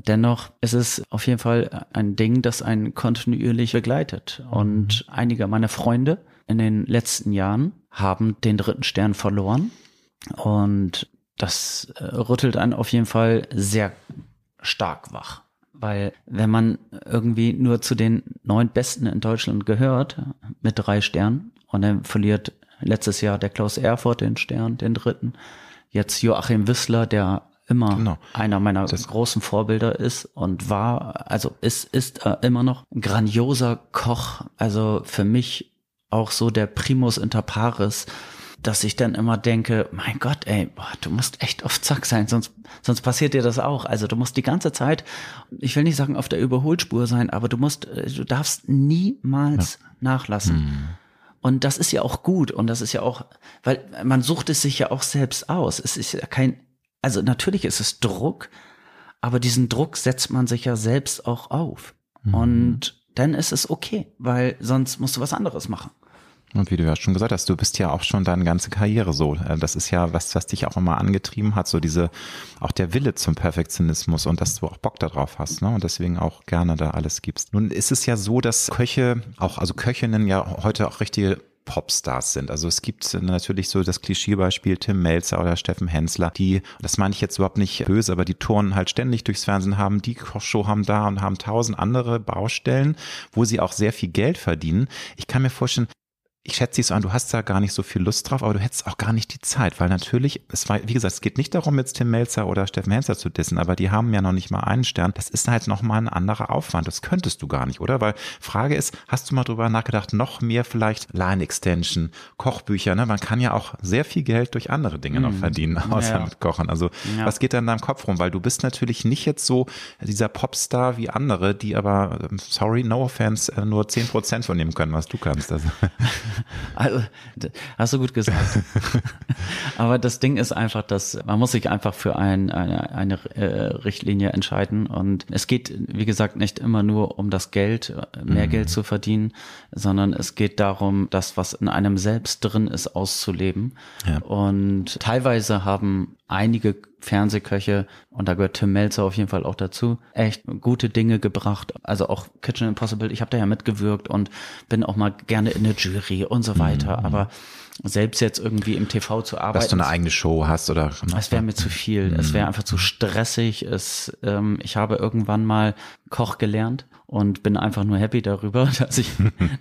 dennoch ist es auf jeden Fall ein Ding, das einen kontinuierlich begleitet. Und mhm. einige meiner Freunde in den letzten Jahren haben den dritten Stern verloren. Und das äh, rüttelt einen auf jeden Fall sehr stark wach. Weil wenn man irgendwie nur zu den neun Besten in Deutschland gehört, mit drei Sternen, und dann verliert letztes Jahr der Klaus Erfurt den Stern, den dritten, jetzt Joachim Wissler, der immer genau. einer meiner das großen Vorbilder ist und war, also ist, ist äh, immer noch ein grandioser Koch, also für mich auch so der Primus inter pares dass ich dann immer denke, mein Gott, ey, boah, du musst echt auf Zack sein, sonst, sonst passiert dir das auch. Also du musst die ganze Zeit, ich will nicht sagen auf der Überholspur sein, aber du musst, äh, du darfst niemals ja. nachlassen. Hm. Und das ist ja auch gut und das ist ja auch, weil man sucht es sich ja auch selbst aus. Es ist ja kein, also natürlich ist es Druck, aber diesen Druck setzt man sich ja selbst auch auf. Mhm. Und dann ist es okay, weil sonst musst du was anderes machen. Und wie du ja schon gesagt hast, du bist ja auch schon deine ganze Karriere so. Äh, das ist ja was, was dich auch immer angetrieben hat, so diese, auch der Wille zum Perfektionismus und dass du auch Bock darauf hast, ne? Und deswegen auch gerne da alles gibst. Nun ist es ja so, dass Köche, auch, also Köchinnen ja heute auch richtige Popstars sind. Also es gibt natürlich so das Klischeebeispiel Tim Melzer oder Steffen Hensler, die, das meine ich jetzt überhaupt nicht böse, aber die Touren halt ständig durchs Fernsehen haben, die Kochshow haben da und haben tausend andere Baustellen, wo sie auch sehr viel Geld verdienen. Ich kann mir vorstellen, ich schätze dich so an, du hast da gar nicht so viel Lust drauf, aber du hättest auch gar nicht die Zeit, weil natürlich, es war, wie gesagt, es geht nicht darum, jetzt Tim Melzer oder Steffen Hensler zu dissen, aber die haben ja noch nicht mal einen Stern. Das ist halt nochmal ein anderer Aufwand. Das könntest du gar nicht, oder? Weil Frage ist, hast du mal drüber nachgedacht, noch mehr vielleicht Line Extension, Kochbücher, ne? Man kann ja auch sehr viel Geld durch andere Dinge mm. noch mhm. verdienen, außer ja. mit Kochen. Also, ja. was geht da in deinem Kopf rum? Weil du bist natürlich nicht jetzt so dieser Popstar wie andere, die aber, sorry, no offense, äh, nur zehn Prozent von dem können, was du kannst. Also. Also, hast du gut gesagt. Aber das Ding ist einfach, dass man muss sich einfach für ein, eine, eine äh, Richtlinie entscheiden. Und es geht, wie gesagt, nicht immer nur um das Geld, mehr mhm. Geld zu verdienen, sondern es geht darum, das, was in einem selbst drin ist, auszuleben. Ja. Und teilweise haben einige Fernsehköche, und da gehört Tim Melzer auf jeden Fall auch dazu, echt gute Dinge gebracht. Also auch Kitchen Impossible, ich habe da ja mitgewirkt und bin auch mal gerne in der Jury und so weiter. Mhm. Aber selbst jetzt irgendwie im TV zu arbeiten. Dass du eine eigene Show hast oder? Es wäre mir zu viel. Mhm. Es wäre einfach zu stressig. Es, ähm, ich habe irgendwann mal Koch gelernt und bin einfach nur happy darüber, dass ich,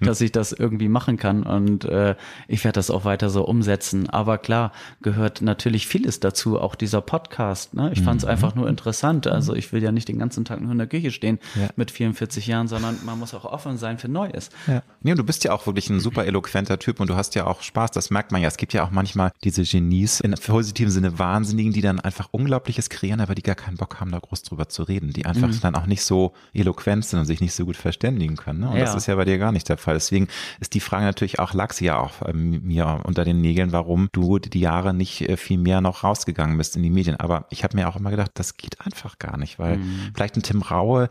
dass ich das irgendwie machen kann und äh, ich werde das auch weiter so umsetzen. Aber klar gehört natürlich vieles dazu, auch dieser Podcast. Ne? Ich fand es mhm. einfach nur interessant. Also ich will ja nicht den ganzen Tag nur in der Küche stehen ja. mit 44 Jahren, sondern man muss auch offen sein für Neues. Ja. Nee, und du bist ja auch wirklich ein super eloquenter Typ und du hast ja auch Spaß. Das merkt man ja. Es gibt ja auch manchmal diese Genies in positiven Sinne Wahnsinnigen, die dann einfach Unglaubliches kreieren, aber die gar keinen Bock haben, da groß drüber zu reden, die einfach mhm. dann auch nicht so eloquent sind und sich nicht so gut verständigen können. Ne? Und ja. das ist ja bei dir gar nicht der Fall. Deswegen ist die Frage natürlich auch, lag sie ja auch äh, mir unter den Nägeln, warum du die Jahre nicht äh, viel mehr noch rausgegangen bist in die Medien. Aber ich habe mir auch immer gedacht, das geht einfach gar nicht, weil mhm. vielleicht ein Tim Raue,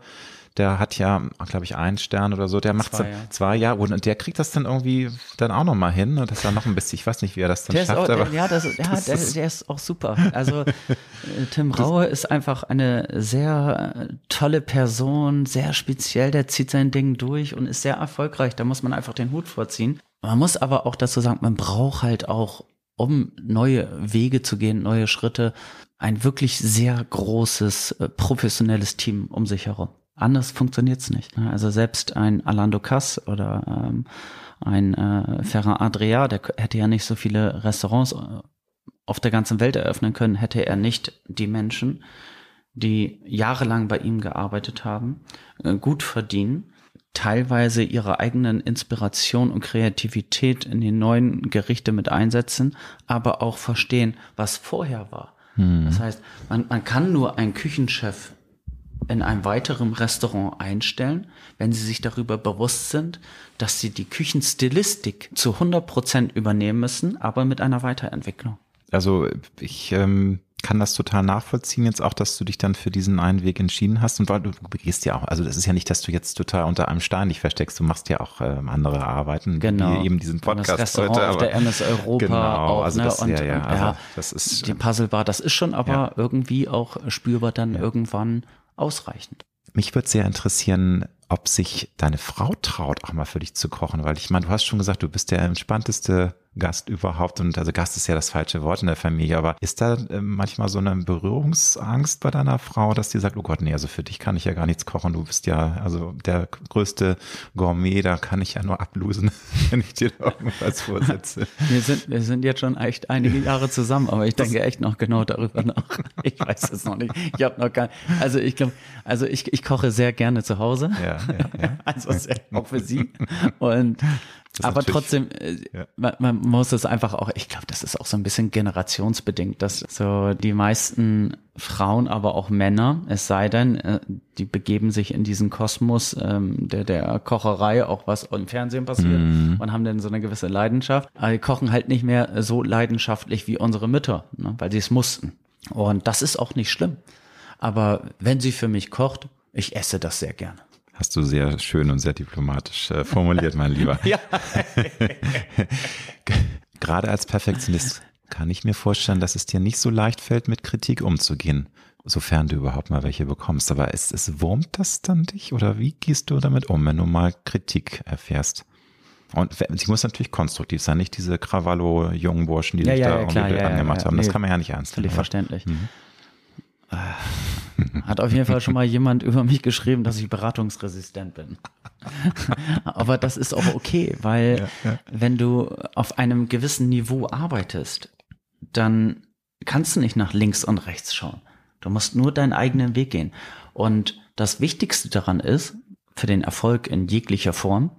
der hat ja, glaube ich, einen Stern oder so, der macht zwei, ja. zwei Jahre und der kriegt das dann irgendwie dann auch nochmal hin und das ist dann noch ein bisschen, ich weiß nicht, wie er das dann der schafft. Auch, aber ja, das, ja das der, ist, der ist auch super. Also äh, Tim Raue ist einfach eine sehr äh, tolle Person, sehr speziell, der zieht sein Ding durch und ist sehr erfolgreich. Da muss man einfach den Hut vorziehen. Man muss aber auch dazu sagen, man braucht halt auch, um neue Wege zu gehen, neue Schritte, ein wirklich sehr großes äh, professionelles Team um sich herum. Anders funktioniert's nicht. Ne? Also selbst ein Alando Cass oder ähm, ein äh, Ferran Adria, der hätte ja nicht so viele Restaurants äh, auf der ganzen Welt eröffnen können, hätte er nicht die Menschen, die jahrelang bei ihm gearbeitet haben, äh, gut verdienen, teilweise ihre eigenen Inspiration und Kreativität in die neuen Gerichte mit einsetzen, aber auch verstehen, was vorher war. Hm. Das heißt, man, man kann nur ein Küchenchef in einem weiteren Restaurant einstellen, wenn sie sich darüber bewusst sind, dass sie die Küchenstilistik zu 100 Prozent übernehmen müssen, aber mit einer Weiterentwicklung. Also ich ähm, kann das total nachvollziehen jetzt auch, dass du dich dann für diesen einen Weg entschieden hast und weil du, gehst ja auch, also das ist ja nicht, dass du jetzt total unter einem Stein dich versteckst, du machst ja auch ähm, andere Arbeiten, genau. wie eben diesen Podcast das Restaurant heute. auf der MS Europa genau, auch, also ne? das, und, ja, ja, und, also ja, das ist die Puzzlebar, das ist schon aber Ja. irgendwie auch spürbar dann Ja. irgendwann ausreichend. Mich würde sehr interessieren, ob sich deine Frau traut, auch mal für dich zu kochen, weil ich meine, du hast schon gesagt, du bist der entspannteste Gast überhaupt und also Gast ist ja das falsche Wort in der Familie, aber ist da äh, manchmal so eine Berührungsangst bei deiner Frau, dass die sagt, oh Gott, nee, also für dich kann ich ja gar nichts kochen, du bist ja also der größte Gourmet, da kann ich ja nur ablosen, wenn ich dir da irgendwas vorsetze. Wir sind, wir sind jetzt schon echt einige Jahre zusammen, aber ich denke echt noch genau darüber nach. Ich weiß es noch nicht. Ich habe noch gar, also ich glaube, also ich, ich koche sehr gerne zu Hause. Ja, ja, ja. Also sehr, auch für sie. Und aber trotzdem, äh, Ja. man, man muss es einfach auch, ich glaube, das ist auch so ein bisschen generationsbedingt, dass so die meisten Frauen, aber auch Männer, es sei denn, äh, die begeben sich in diesen Kosmos ähm, der, der Kocherei, auch was im Fernsehen passiert und haben dann so eine gewisse Leidenschaft. Aber die kochen halt nicht mehr so leidenschaftlich wie unsere Mütter, ne, weil sie es mussten. Und das ist auch nicht schlimm. Aber wenn sie für mich kocht, ich esse das sehr gerne. Hast du sehr schön und sehr diplomatisch äh, formuliert, mein Lieber. Ja. Gerade als Perfektionist kann ich mir vorstellen, dass es dir nicht so leicht fällt, mit Kritik umzugehen, sofern du überhaupt mal welche bekommst. Aber es, es wurmt das dann dich oder wie gehst du damit um, wenn du mal Kritik erfährst? Und sie muss natürlich konstruktiv sein, nicht diese Krawallo-jungen Burschen, die Ja, dich ja, da ja, irgendwie klar, angemacht haben. Das Nee. kann man ja nicht ernst Völlig nehmen. verständlich. Äh, Hat auf jeden Fall schon mal jemand über mich geschrieben, dass ich beratungsresistent bin. Aber das ist auch okay, weil wenn du auf einem gewissen Niveau arbeitest, dann kannst du nicht nach links und rechts schauen. Du musst nur deinen eigenen Weg gehen. Und das Wichtigste daran ist, für den Erfolg in jeglicher Form,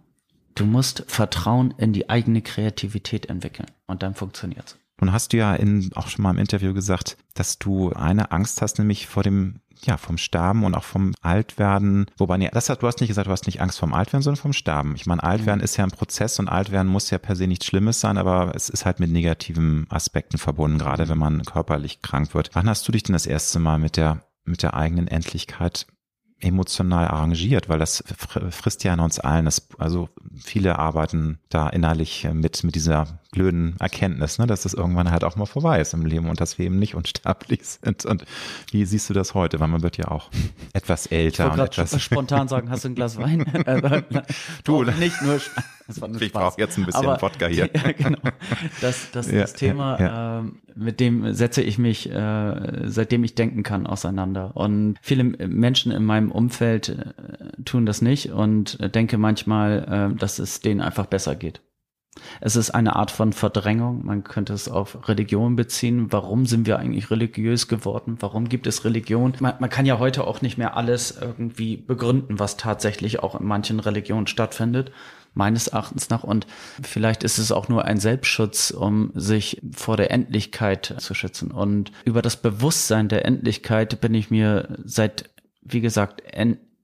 du musst Vertrauen in die eigene Kreativität entwickeln. Und dann funktioniert's. Nun hast du ja in, auch schon mal im Interview gesagt, dass du eine Angst hast, nämlich vor dem, ja, vom Sterben und auch vom Altwerden. Wobei, nee, das hat, du hast nicht gesagt, du hast nicht Angst vom Altwerden, sondern vom Sterben. Ich meine, Altwerden ist ja ein Prozess und Altwerden muss ja per se nichts Schlimmes sein, aber es ist halt mit negativen Aspekten verbunden, gerade wenn man körperlich krank wird. Wann hast du dich denn das erste Mal mit der, mit der eigenen Endlichkeit emotional arrangiert, weil das fr- frisst ja an uns allen. Das, also viele arbeiten da innerlich mit, mit dieser blöden Erkenntnis, ne, dass es irgendwann halt auch mal vorbei ist im Leben und dass wir eben nicht unsterblich sind. Und wie siehst du das heute? Weil man wird ja auch etwas älter Ich und etwas. spontan sagen, hast du ein Glas Wein? Äh, Du, Auch nicht nur. Das war nur Ich brauche jetzt ein bisschen Aber- Wodka hier. Ja, genau. Das, das, Ja, das Thema, ja, ähm, mit dem setze ich mich, äh, seitdem ich denken kann, auseinander. Und viele Menschen in meinem Umfeld äh, tun das nicht und äh, denke manchmal, äh, dass es denen einfach besser geht. Es ist eine Art von Verdrängung. Man könnte es auf Religion beziehen. Warum sind wir eigentlich religiös geworden? Warum gibt es Religion? Man, man kann ja heute auch nicht mehr alles irgendwie begründen, was tatsächlich auch in manchen Religionen stattfindet. Meines Erachtens nach. Und vielleicht ist es auch nur ein Selbstschutz, um sich vor der Endlichkeit zu schützen. Und über das Bewusstsein der Endlichkeit bin ich mir seit, wie gesagt,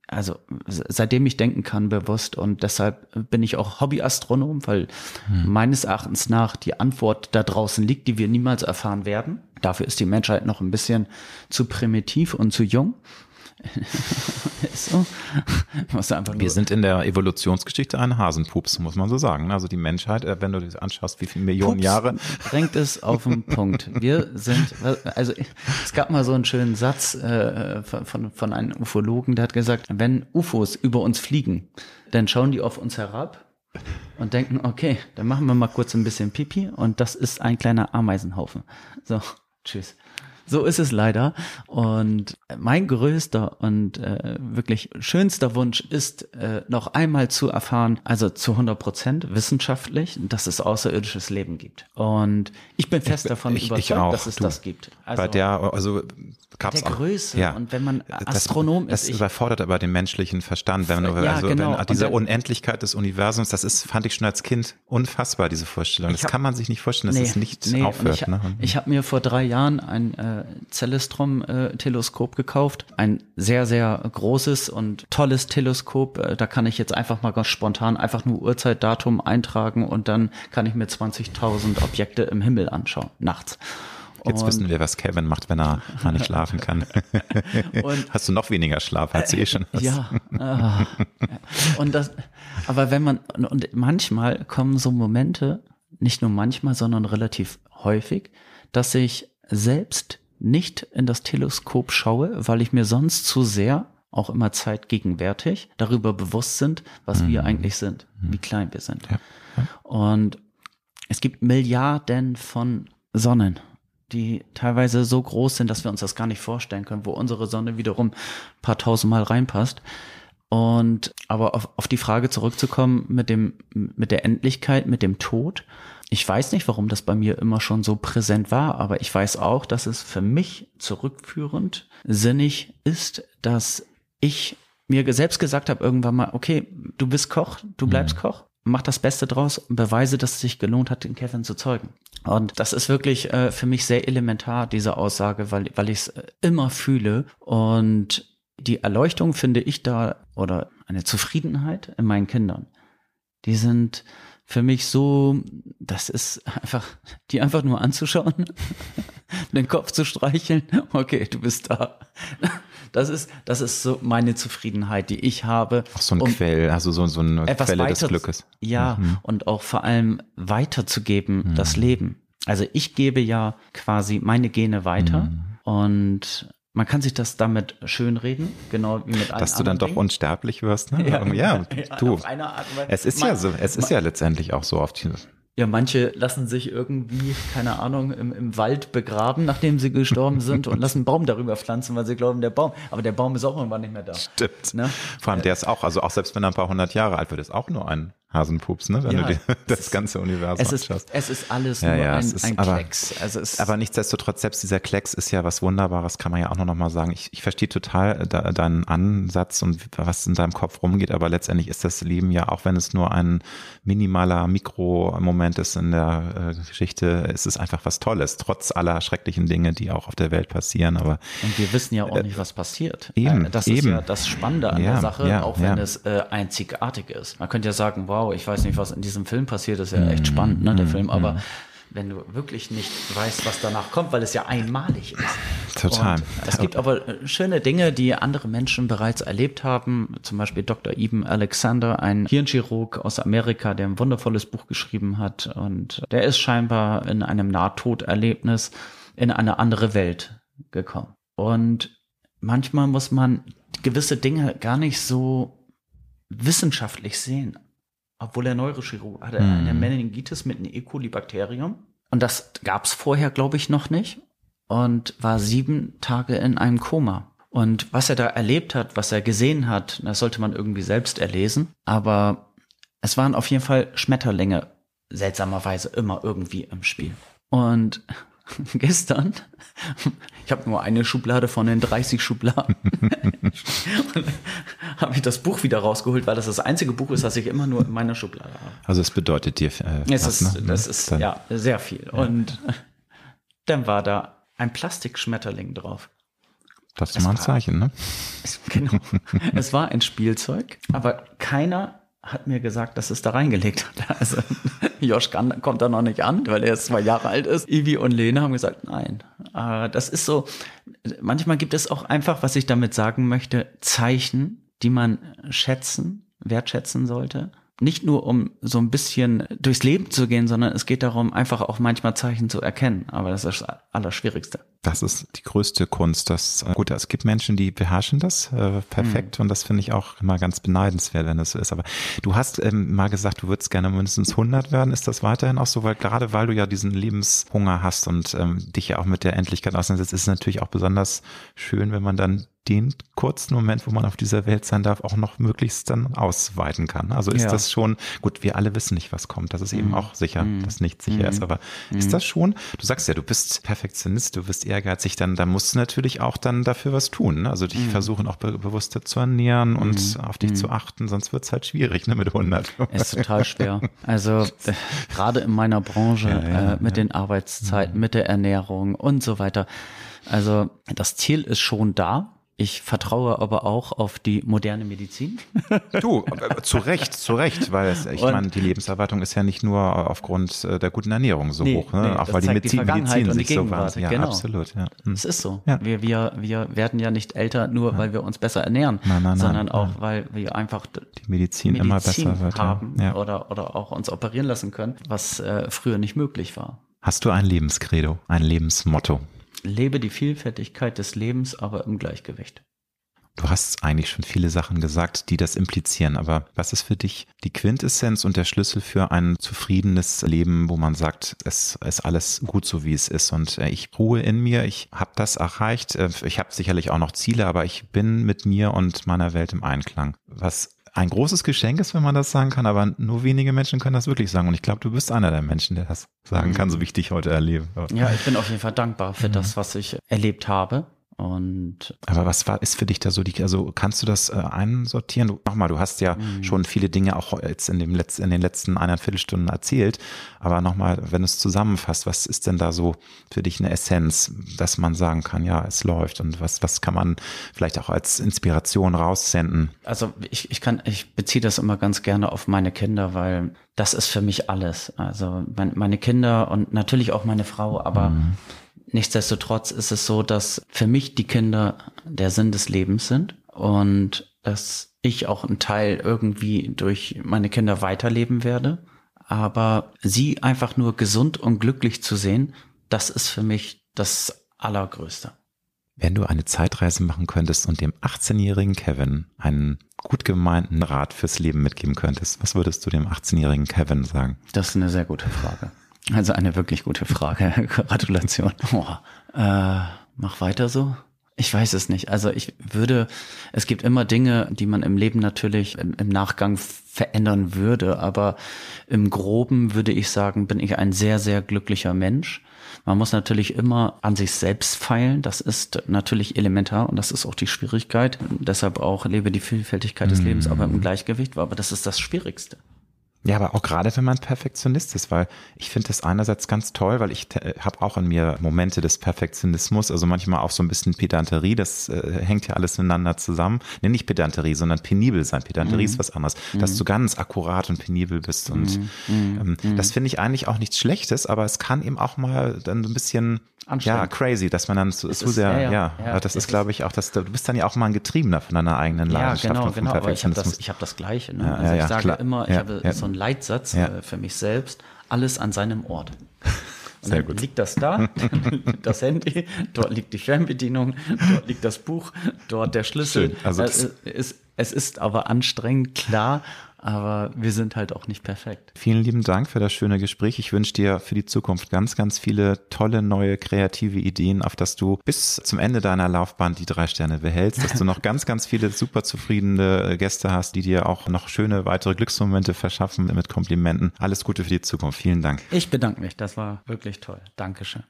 also seitdem ich denken kann, bewusst und deshalb bin ich auch Hobbyastronom, weil meines Erachtens nach die Antwort da draußen liegt, die wir niemals erfahren werden. Dafür ist die Menschheit noch ein bisschen zu primitiv und zu jung. so. Wir sind in der Evolutionsgeschichte ein Hasenpups, muss man so sagen. Also die Menschheit, äh, wenn du dir anschaust, wie viele Millionen Pups Jahre. bringt es auf den Punkt. Wir sind, also es gab mal so einen schönen Satz äh, von, von einem Ufologen, der hat gesagt, wenn UFOs über uns fliegen, dann schauen die auf uns herab und denken, okay, dann machen wir mal kurz ein bisschen Pipi und das ist ein kleiner Ameisenhaufen. So, tschüss. So ist es leider. Und mein größter und äh, wirklich schönster Wunsch ist, äh, noch einmal zu erfahren, also zu 100 Prozent wissenschaftlich, dass es außerirdisches Leben gibt. Und ich bin fest davon ich- ich überzeugt, auch, dass es du. das gibt. Also, bei der, also gab's der auch, Größe. Ja. Und wenn man Das- Astronom das, ist, ich- überfordert aber den menschlichen Verstand, wenn du, Ja, also genau. wenn diese dann- Unendlichkeit des Universums, das ist, fand ich schon als Kind unfassbar, diese Vorstellung. Das hab- kann man sich nicht vorstellen, dass es nicht und aufhört. Ich, ne? ich habe mir vor drei Jahren ein äh, äh, Celestron-Teleskop äh, gekauft. Ein sehr, sehr großes und tolles Teleskop. Äh, da kann ich jetzt einfach mal ganz spontan einfach nur Uhrzeit, Datum eintragen und dann kann ich mir 20.000 Objekte im Himmel anschauen, nachts. Jetzt wissen wir, was Kevin macht, wenn er mal nicht schlafen kann. Hast du noch weniger Schlaf als eh schon hast? Ja. Äh, und das, aber wenn man, und manchmal kommen so Momente, nicht nur manchmal, sondern relativ häufig, dass ich selbst nicht in das Teleskop schaue, weil ich mir sonst zu sehr, auch immer zeitgegenwärtig, darüber bewusst sind, was mhm. wir eigentlich sind, mhm. wie klein wir sind. Ja. Ja. Und es gibt Milliarden von Sonnen, die teilweise so groß sind, dass wir uns das gar nicht vorstellen können, wo unsere Sonne wiederum ein paar tausendmal reinpasst. Und aber auf, auf die Frage zurückzukommen mit dem, mit der Endlichkeit, mit dem Tod. Ich weiß nicht, warum das bei mir immer schon so präsent war, aber ich weiß auch, dass es für mich zurückführend sinnig ist, dass ich mir selbst gesagt habe irgendwann mal, okay, du bist Koch, du bleibst mhm. Koch, mach das Beste draus und beweise, dass es sich gelohnt hat, den Kevin zu zeugen. Und das ist wirklich äh, für mich sehr elementar, diese Aussage, weil, weil ich es äh, immer fühle und die Erleuchtung finde ich da oder eine Zufriedenheit in meinen Kindern. Die sind für mich so, das ist einfach, die einfach nur anzuschauen, den Kopf zu streicheln, okay, du bist da. Das ist, das ist so meine Zufriedenheit, die ich habe. Auch so ein um Quell, also so, so eine Quelle weiter, des Glückes. Ja, mhm. und auch vor allem weiterzugeben, mhm. das Leben. Also ich gebe ja quasi meine Gene weiter mhm. und man kann sich das damit schönreden, genau wie mit allen Dass du dann doch Dingen. unsterblich wirst, ne? Ja, ja, ja du. Art, es ist ja so, es ist ja letztendlich auch so oft. Ja, manche lassen sich irgendwie, keine Ahnung, im, im Wald begraben, nachdem sie gestorben sind und lassen einen Baum darüber pflanzen, weil sie glauben, der Baum, aber der Baum ist auch irgendwann nicht mehr da. Stimmt. Ne? Vor allem der ist auch, also auch selbst wenn er ein paar hundert Jahre alt wird, ist auch nur ein Hasenpups, ne? wenn ja, du dir das ist, ganze Universum es ist, anschaust. Es ist alles nur ja, ja, ein, ein aber, Klecks. Also es aber nichtsdestotrotz, selbst dieser Klecks ist ja was Wunderbares, kann man ja auch noch mal sagen. Ich, ich verstehe total de, deinen Ansatz und was in deinem Kopf rumgeht, aber letztendlich ist das Leben ja, auch wenn es nur ein minimaler Mikromoment ist in der äh, Geschichte, ist es einfach was Tolles, trotz aller schrecklichen Dinge, die auch auf der Welt passieren. Aber Und wir wissen ja auch äh, nicht, was passiert. Eben, äh, das eben. ist ja das Spannende an der Sache, auch wenn es äh, einzigartig ist. Man könnte ja sagen, wow, wow, ich weiß nicht, was in diesem Film passiert, das ist ja echt mhm. spannend, ne, der mhm. Film, aber mhm. wenn du wirklich nicht weißt, was danach kommt, weil es ja einmalig ist. Total. Und es gibt aber äh, schöne Dinge, die andere Menschen bereits erlebt haben. Zum Beispiel Dr. Eben Alexander, ein Hirnchirurg aus Amerika, der ein wundervolles Buch geschrieben hat. Und der ist scheinbar in einem Nahtoderlebnis in eine andere Welt gekommen. Und manchmal muss man gewisse Dinge gar nicht so wissenschaftlich sehen obwohl er Neurochirurg hatte, mhm. eine Meningitis mit einem E. coli-Bakterium. Und das gab es vorher, glaube ich, noch nicht. Und war sieben Tage in einem Koma. Und was er da erlebt hat, was er gesehen hat, das sollte man irgendwie selbst erlesen. Aber es waren auf jeden Fall Schmetterlinge seltsamerweise immer irgendwie im Spiel. Und gestern, ich habe nur eine Schublade von den 30 Schubladen, habe ich das Buch wieder rausgeholt, weil das das einzige Buch ist, das ich immer nur in meiner Schublade habe. Also es bedeutet dir äh, es was, ist, ne? Das ist dann, ja sehr viel. Ja. Und dann war da ein Plastikschmetterling drauf. Das ist mal ein Zeichen, ne? Es, genau. es war ein Spielzeug, aber keiner hat mir gesagt, dass es da reingelegt hat. Also Josh kann, kommt da noch nicht an, weil er jetzt zwei Jahre alt ist. Ivi und Lena haben gesagt, nein. Äh, das ist so, manchmal gibt es auch einfach, was ich damit sagen möchte, Zeichen, die man schätzen, wertschätzen sollte nicht nur um so ein bisschen durchs Leben zu gehen, sondern es geht darum, einfach auch manchmal Zeichen zu erkennen. Aber das ist das Allerschwierigste. Das ist die größte Kunst. Das, äh, gut, es gibt Menschen, die beherrschen das äh, perfekt mhm. und das finde ich auch immer ganz beneidenswert, wenn das so ist. Aber du hast ähm, mal gesagt, du würdest gerne mindestens 100 werden. Ist das weiterhin auch so? Weil gerade weil du ja diesen Lebenshunger hast und ähm, dich ja auch mit der Endlichkeit auseinandersetzt, ist es natürlich auch besonders schön, wenn man dann den kurzen Moment, wo man auf dieser Welt sein darf, auch noch möglichst dann ausweiten kann. Also ist ja. das schon, gut, wir alle wissen nicht, was kommt. Das ist eben mhm. auch sicher, mhm. dass nichts sicher mhm. ist. Aber ist das schon, du sagst ja, du bist Perfektionist, du bist ehrgeizig, dann, da musst du natürlich auch dann dafür was tun. Ne? Also dich mhm. versuchen auch be bewusster zu ernähren und mhm. auf dich zu mhm. achten, sonst wird es halt schwierig ne, mit 100. Ist total schwer. Also äh, gerade in meiner Branche ja, ja, äh, mit den Arbeitszeiten, mit der Ernährung und so weiter. Also das Ziel ist schon da, ich vertraue aber auch auf die moderne Medizin. Du, äh, zu Recht, zu Recht, weil es, ich meine, die Lebenserwartung ist ja nicht nur aufgrund äh, der guten Ernährung so nee, hoch, ne? Nee, auch weil die Medizin, die Medizin sich so wahnsinnig, ja, genau. absolut, ja. Hm. Es ist so. Ja. Wir, wir, wir werden ja nicht älter, nur ja. weil wir uns besser ernähren, nein, nein, sondern nein, auch, weil wir einfach die Medizin, Medizin immer besser wird, haben ja. oder, oder auch uns operieren lassen können, was äh, früher nicht möglich war. Hast du ein Lebenskredo, ein Lebensmotto? Lebe die Vielfältigkeit des Lebens, aber im Gleichgewicht. Du hast eigentlich schon viele Sachen gesagt, die das implizieren, aber was ist für dich die Quintessenz und der Schlüssel für ein zufriedenes Leben, wo man sagt, es ist alles gut so, wie es ist und äh, ich ruhe in mir, ich habe das erreicht, äh, ich habe sicherlich auch noch Ziele, aber ich bin mit mir und meiner Welt im Einklang. Was ein großes Geschenk ist, wenn man das sagen kann, aber nur wenige Menschen können das wirklich sagen. Und ich glaube, du bist einer der Menschen, der das sagen kann, so wie ich dich heute erlebe. Ja, ich bin auf jeden Fall dankbar für mhm. das, was ich erlebt habe. Und aber was war ist für dich da so die also kannst du das äh, einsortieren? Du, nochmal, du hast ja mhm. schon viele Dinge auch jetzt in dem letzten in den letzten eineinviertel Stunden erzählt, aber nochmal, wenn du es zusammenfasst, was ist denn da so für dich eine Essenz, dass man sagen kann, ja, es läuft und was was kann man vielleicht auch als Inspiration raussenden? Also ich ich kann ich beziehe das immer ganz gerne auf meine Kinder, weil das ist für mich alles. Also mein, meine Kinder und natürlich auch meine Frau, aber mhm Nichtsdestotrotz ist es so, dass für mich die Kinder der Sinn des Lebens sind und dass ich auch einen Teil irgendwie durch meine Kinder weiterleben werde. Aber sie einfach nur gesund und glücklich zu sehen, das ist für mich das Allergrößte. Wenn du eine Zeitreise machen könntest und dem 18-jährigen Kevin einen gut gemeinten Rat fürs Leben mitgeben könntest, was würdest du dem 18-jährigen Kevin sagen? Das ist eine sehr gute Frage. Also eine wirklich gute Frage. Gratulation. Oh, äh, mach weiter so. Ich weiß es nicht. Also ich würde, es gibt immer Dinge, die man im Leben natürlich im, im, Nachgang verändern würde, aber im Groben würde ich sagen, bin ich ein sehr, sehr glücklicher Mensch. Man muss natürlich immer an sich selbst feilen. Das ist natürlich elementar und das ist auch die Schwierigkeit. Deshalb auch lebe die Vielfältigkeit des Lebens, aber im Gleichgewicht. Aber das ist das Schwierigste. Ja, aber auch gerade wenn man Perfektionist ist, weil ich finde das einerseits ganz toll, weil ich äh, habe auch in mir Momente des Perfektionismus, also manchmal auch so ein bisschen Pedanterie, das äh, hängt ja alles miteinander zusammen. Nee, nicht Pedanterie, sondern penibel sein. Pedanterie mhm. ist was anderes, mhm. dass du ganz akkurat und penibel bist und mhm. ähm, mhm. das finde ich eigentlich auch nichts Schlechtes, aber es kann eben auch mal dann so ein bisschen ja, crazy, dass man dann zu, zu sehr, ja, ja, ja, das ist, glaube ich, auch, dass du, bist dann ja auch mal ein Getriebener von deiner eigenen Leidenschaft. Ja, genau, genau, aber ich habe das, ich hab das Gleiche. Ne? also ich sage immer, ich habe so einen Leitsatz äh, für mich selbst, alles an seinem Ort. Und Sehr gut. liegt das da, das Handy, dort liegt die Fernbedienung, dort liegt das Buch, dort der Schlüssel. Schön. Also es, ist, es ist aber anstrengend, klar, aber wir sind halt auch nicht perfekt. Vielen lieben Dank für das schöne Gespräch. Ich wünsche dir für die Zukunft ganz, ganz viele tolle, neue, kreative Ideen, auf dass du bis zum Ende deiner Laufbahn die drei Sterne behältst, dass du noch ganz, ganz viele super zufriedene äh, Gäste hast, die dir auch noch schöne weitere Glücksmomente verschaffen mit Komplimenten. Alles Gute für die Zukunft. Vielen Dank. Ich bedanke mich. Das war wirklich toll. Dankeschön.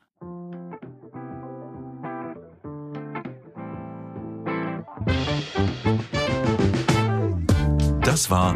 Das war